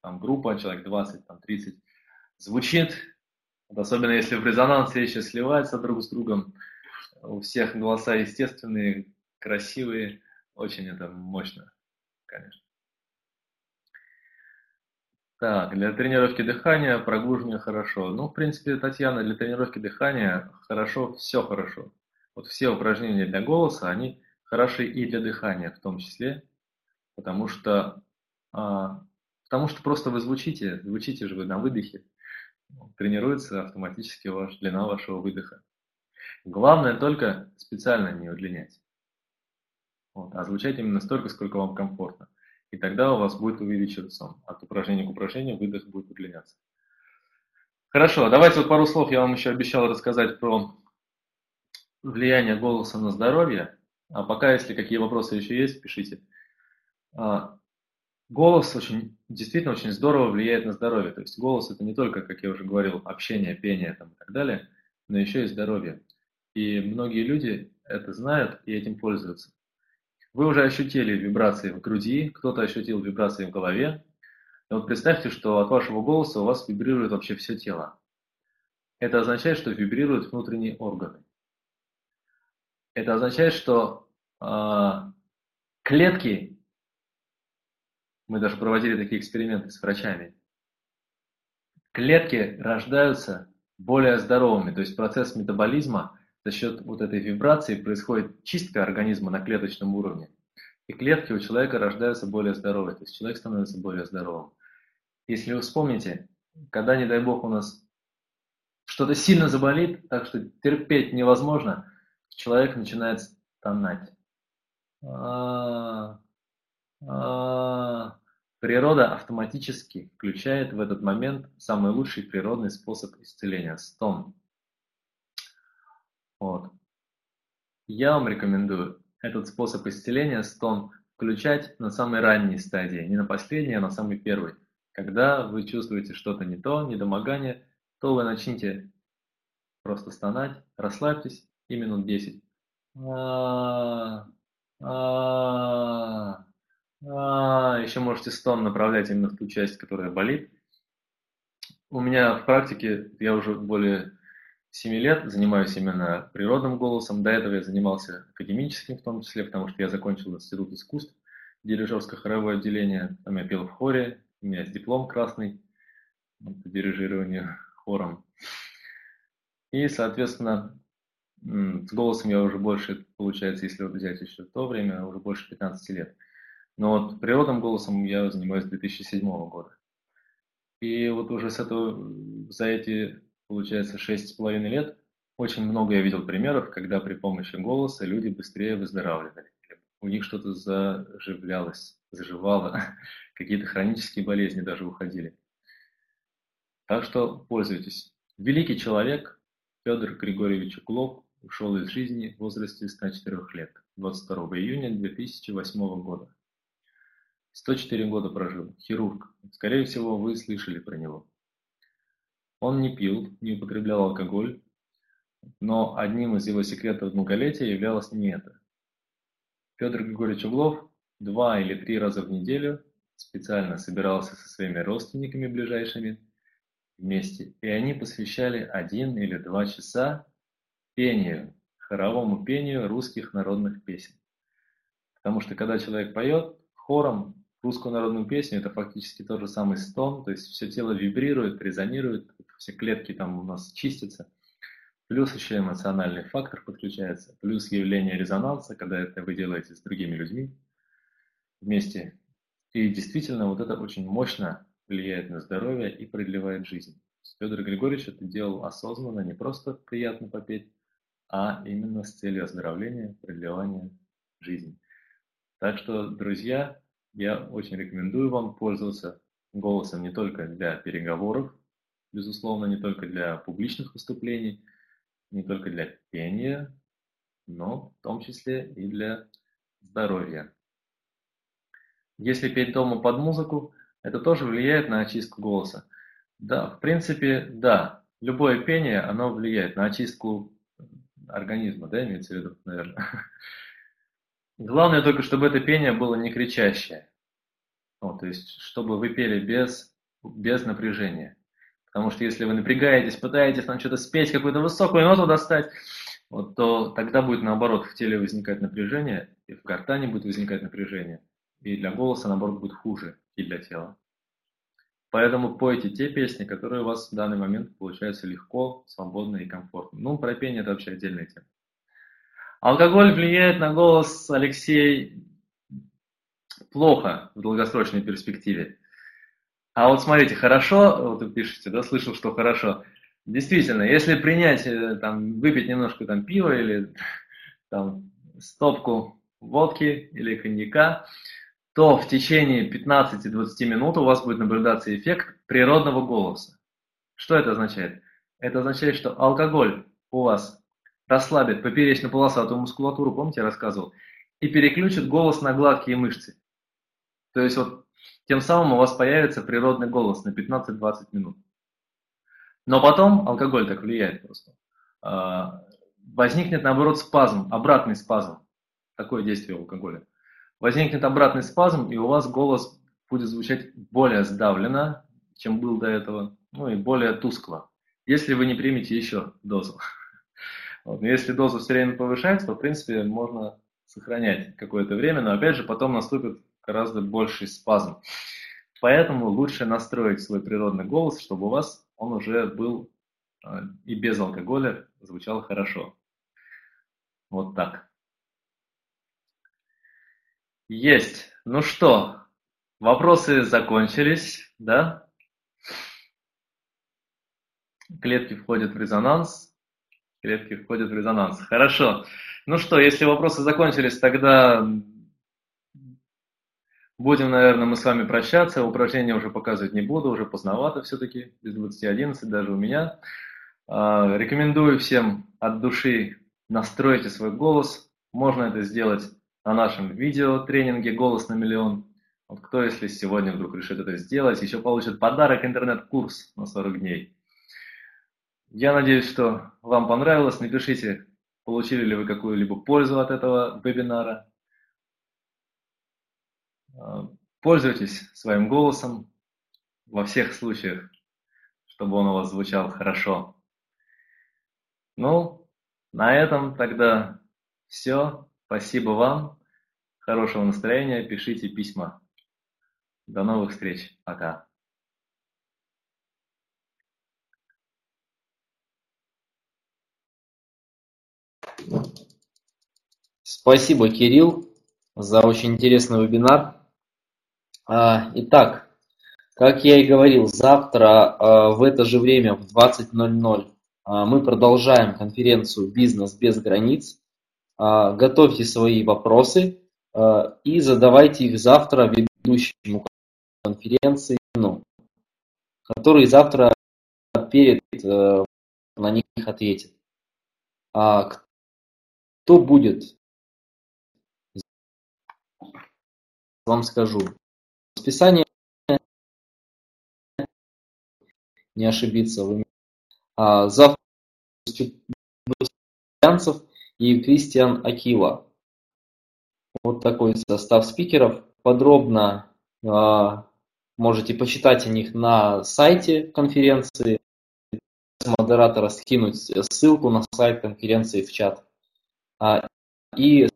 там группа, человек 20, там 30, звучит, вот особенно если в резонансе еще сливаются друг с другом, у всех голоса естественные, красивые, очень это мощно, конечно. Так, для тренировки дыхания прогуживание хорошо. Ну, в принципе, Татьяна, для тренировки дыхания хорошо, все хорошо. Вот все упражнения для голоса, они хороши и для дыхания в том числе, потому что, а, потому что просто вы звучите, звучите же вы на выдохе, тренируется автоматически ваш, длина вашего выдоха. Главное только специально не удлинять, вот, а звучать именно столько, сколько вам комфортно. И тогда у вас будет увеличиваться от упражнения к упражнению, выдох будет удлиняться. Хорошо, давайте вот пару слов я вам еще обещал рассказать про влияние голоса на здоровье. А пока, если какие вопросы еще есть, пишите. А, голос очень, действительно очень здорово влияет на здоровье. То есть голос это не только, как я уже говорил, общение, пение там, и так далее, но еще и здоровье. И многие люди это знают и этим пользуются. Вы уже ощутили вибрации в груди, кто-то ощутил вибрации в голове. И вот представьте, что от вашего голоса у вас вибрирует вообще все тело. Это означает, что вибрируют внутренние органы. Это означает, что э, клетки, мы даже проводили такие эксперименты с врачами, клетки рождаются более здоровыми, то есть процесс метаболизма за счет вот этой вибрации происходит чистка организма на клеточном уровне. И клетки у человека рождаются более здоровые, то есть человек становится более здоровым. Если вы вспомните, когда, не дай бог, у нас что-то сильно заболит, так что терпеть невозможно, человек начинает стонать. А, а, природа автоматически включает в этот момент самый лучший природный способ исцеления – стон. Вот. Я вам рекомендую этот способ исцеления стон включать на самой ранней стадии, не на последней, а на самой первой. Когда вы чувствуете что-то не то, недомогание, то вы начните просто стонать, расслабьтесь и минут 10. А, а, а, еще можете стон направлять именно в ту часть, которая болит. У меня в практике, я уже более 7 лет занимаюсь именно природным голосом. До этого я занимался академическим в том числе, потому что я закончил Институт искусств, дирижерско-хоровое отделение. Там я пел в хоре, у меня есть диплом красный по дирижированию хором. И, соответственно, с голосом я уже больше, получается, если взять еще то время, уже больше 15 лет. Но вот природным голосом я занимаюсь с 2007 года. И вот уже с этого, за эти получается, шесть с половиной лет, очень много я видел примеров, когда при помощи голоса люди быстрее выздоравливали. У них что-то заживлялось, заживало, <laughs> какие-то хронические болезни даже уходили. Так что пользуйтесь. Великий человек Федор Григорьевич Уклов ушел из жизни в возрасте 104 лет, 22 июня 2008 года. 104 года прожил, хирург. Скорее всего, вы слышали про него. Он не пил, не употреблял алкоголь, но одним из его секретов долголетия являлось не это. Петр Григорьевич Углов два или три раза в неделю специально собирался со своими родственниками ближайшими вместе, и они посвящали один или два часа пению, хоровому пению русских народных песен. Потому что когда человек поет хором, русскую народную песню, это фактически тот же самый стон, то есть все тело вибрирует, резонирует, все клетки там у нас чистятся. Плюс еще эмоциональный фактор подключается, плюс явление резонанса, когда это вы делаете с другими людьми вместе. И действительно, вот это очень мощно влияет на здоровье и продлевает жизнь. Федор Григорьевич это делал осознанно, не просто приятно попеть, а именно с целью оздоровления, продлевания жизни. Так что, друзья, я очень рекомендую вам пользоваться голосом не только для переговоров, безусловно, не только для публичных выступлений, не только для пения, но в том числе и для здоровья. Если петь дома под музыку, это тоже влияет на очистку голоса. Да, в принципе, да, любое пение, оно влияет на очистку организма, да, имеется в виду, наверное. <laughs> Главное только, чтобы это пение было не кричащее. Ну, то есть, чтобы вы пели без, без напряжения. Потому что если вы напрягаетесь, пытаетесь там что-то спеть, какую-то высокую ноту достать, вот, то тогда будет наоборот в теле возникать напряжение, и в гортане будет возникать напряжение. И для голоса, наоборот, будет хуже, и для тела. Поэтому пойте те песни, которые у вас в данный момент получаются легко, свободно и комфортно. Ну, про пение это вообще отдельная тема. Алкоголь влияет на голос, Алексей, плохо в долгосрочной перспективе. А вот смотрите, хорошо, вот вы пишете, да, слышал, что хорошо. Действительно, если принять, э, там, выпить немножко там пива или там стопку водки или коньяка, то в течение 15-20 минут у вас будет наблюдаться эффект природного голоса. Что это означает? Это означает, что алкоголь у вас расслабит поперечно-полосатую мускулатуру, помните, я рассказывал, и переключит голос на гладкие мышцы. То есть вот тем самым у вас появится природный голос на 15-20 минут. Но потом алкоголь так влияет просто. А, возникнет наоборот спазм, обратный спазм. Такое действие алкоголя. Возникнет обратный спазм, и у вас голос будет звучать более сдавленно, чем был до этого, ну и более тускло, если вы не примете еще дозу. Вот. Но если дозу все время повышать, то в принципе можно сохранять какое-то время, но опять же потом наступит гораздо больший спазм. Поэтому лучше настроить свой природный голос, чтобы у вас он уже был э, и без алкоголя звучал хорошо. Вот так. Есть. Ну что, вопросы закончились, да? Клетки входят в резонанс. Клетки входят в резонанс. Хорошо. Ну что, если вопросы закончились, тогда Будем, наверное, мы с вами прощаться. Упражнения уже показывать не буду, уже поздновато все-таки, без 20.11 даже у меня. А, рекомендую всем от души настройте свой голос. Можно это сделать на нашем видео тренинге «Голос на миллион». Вот кто, если сегодня вдруг решит это сделать, еще получит подарок интернет-курс на 40 дней. Я надеюсь, что вам понравилось. Напишите, получили ли вы какую-либо пользу от этого вебинара. Пользуйтесь своим голосом во всех случаях, чтобы он у вас звучал хорошо. Ну, на этом тогда все. Спасибо вам. Хорошего настроения. Пишите письма. До новых встреч. Пока. Спасибо, Кирилл, за очень интересный вебинар. А, итак, как я и говорил, завтра а, в это же время, в 20.00, а, мы продолжаем конференцию «Бизнес без границ». Готовьте свои вопросы и задавайте их завтра ведущему конференции, ну, который завтра перед э, на них ответит. Кто будет? Вам скажу расписание не ошибиться. А, завтра и Кристиан Акила. Вот такой состав спикеров. Подробно а, можете почитать о них на сайте конференции. Модератора скинуть ссылку на сайт конференции в чат. А, и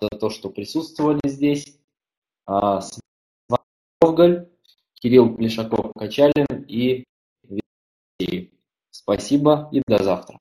за то, что присутствовали здесь. А, Ковгаль, Кирилл Плешаков-Качалин и Спасибо и до завтра.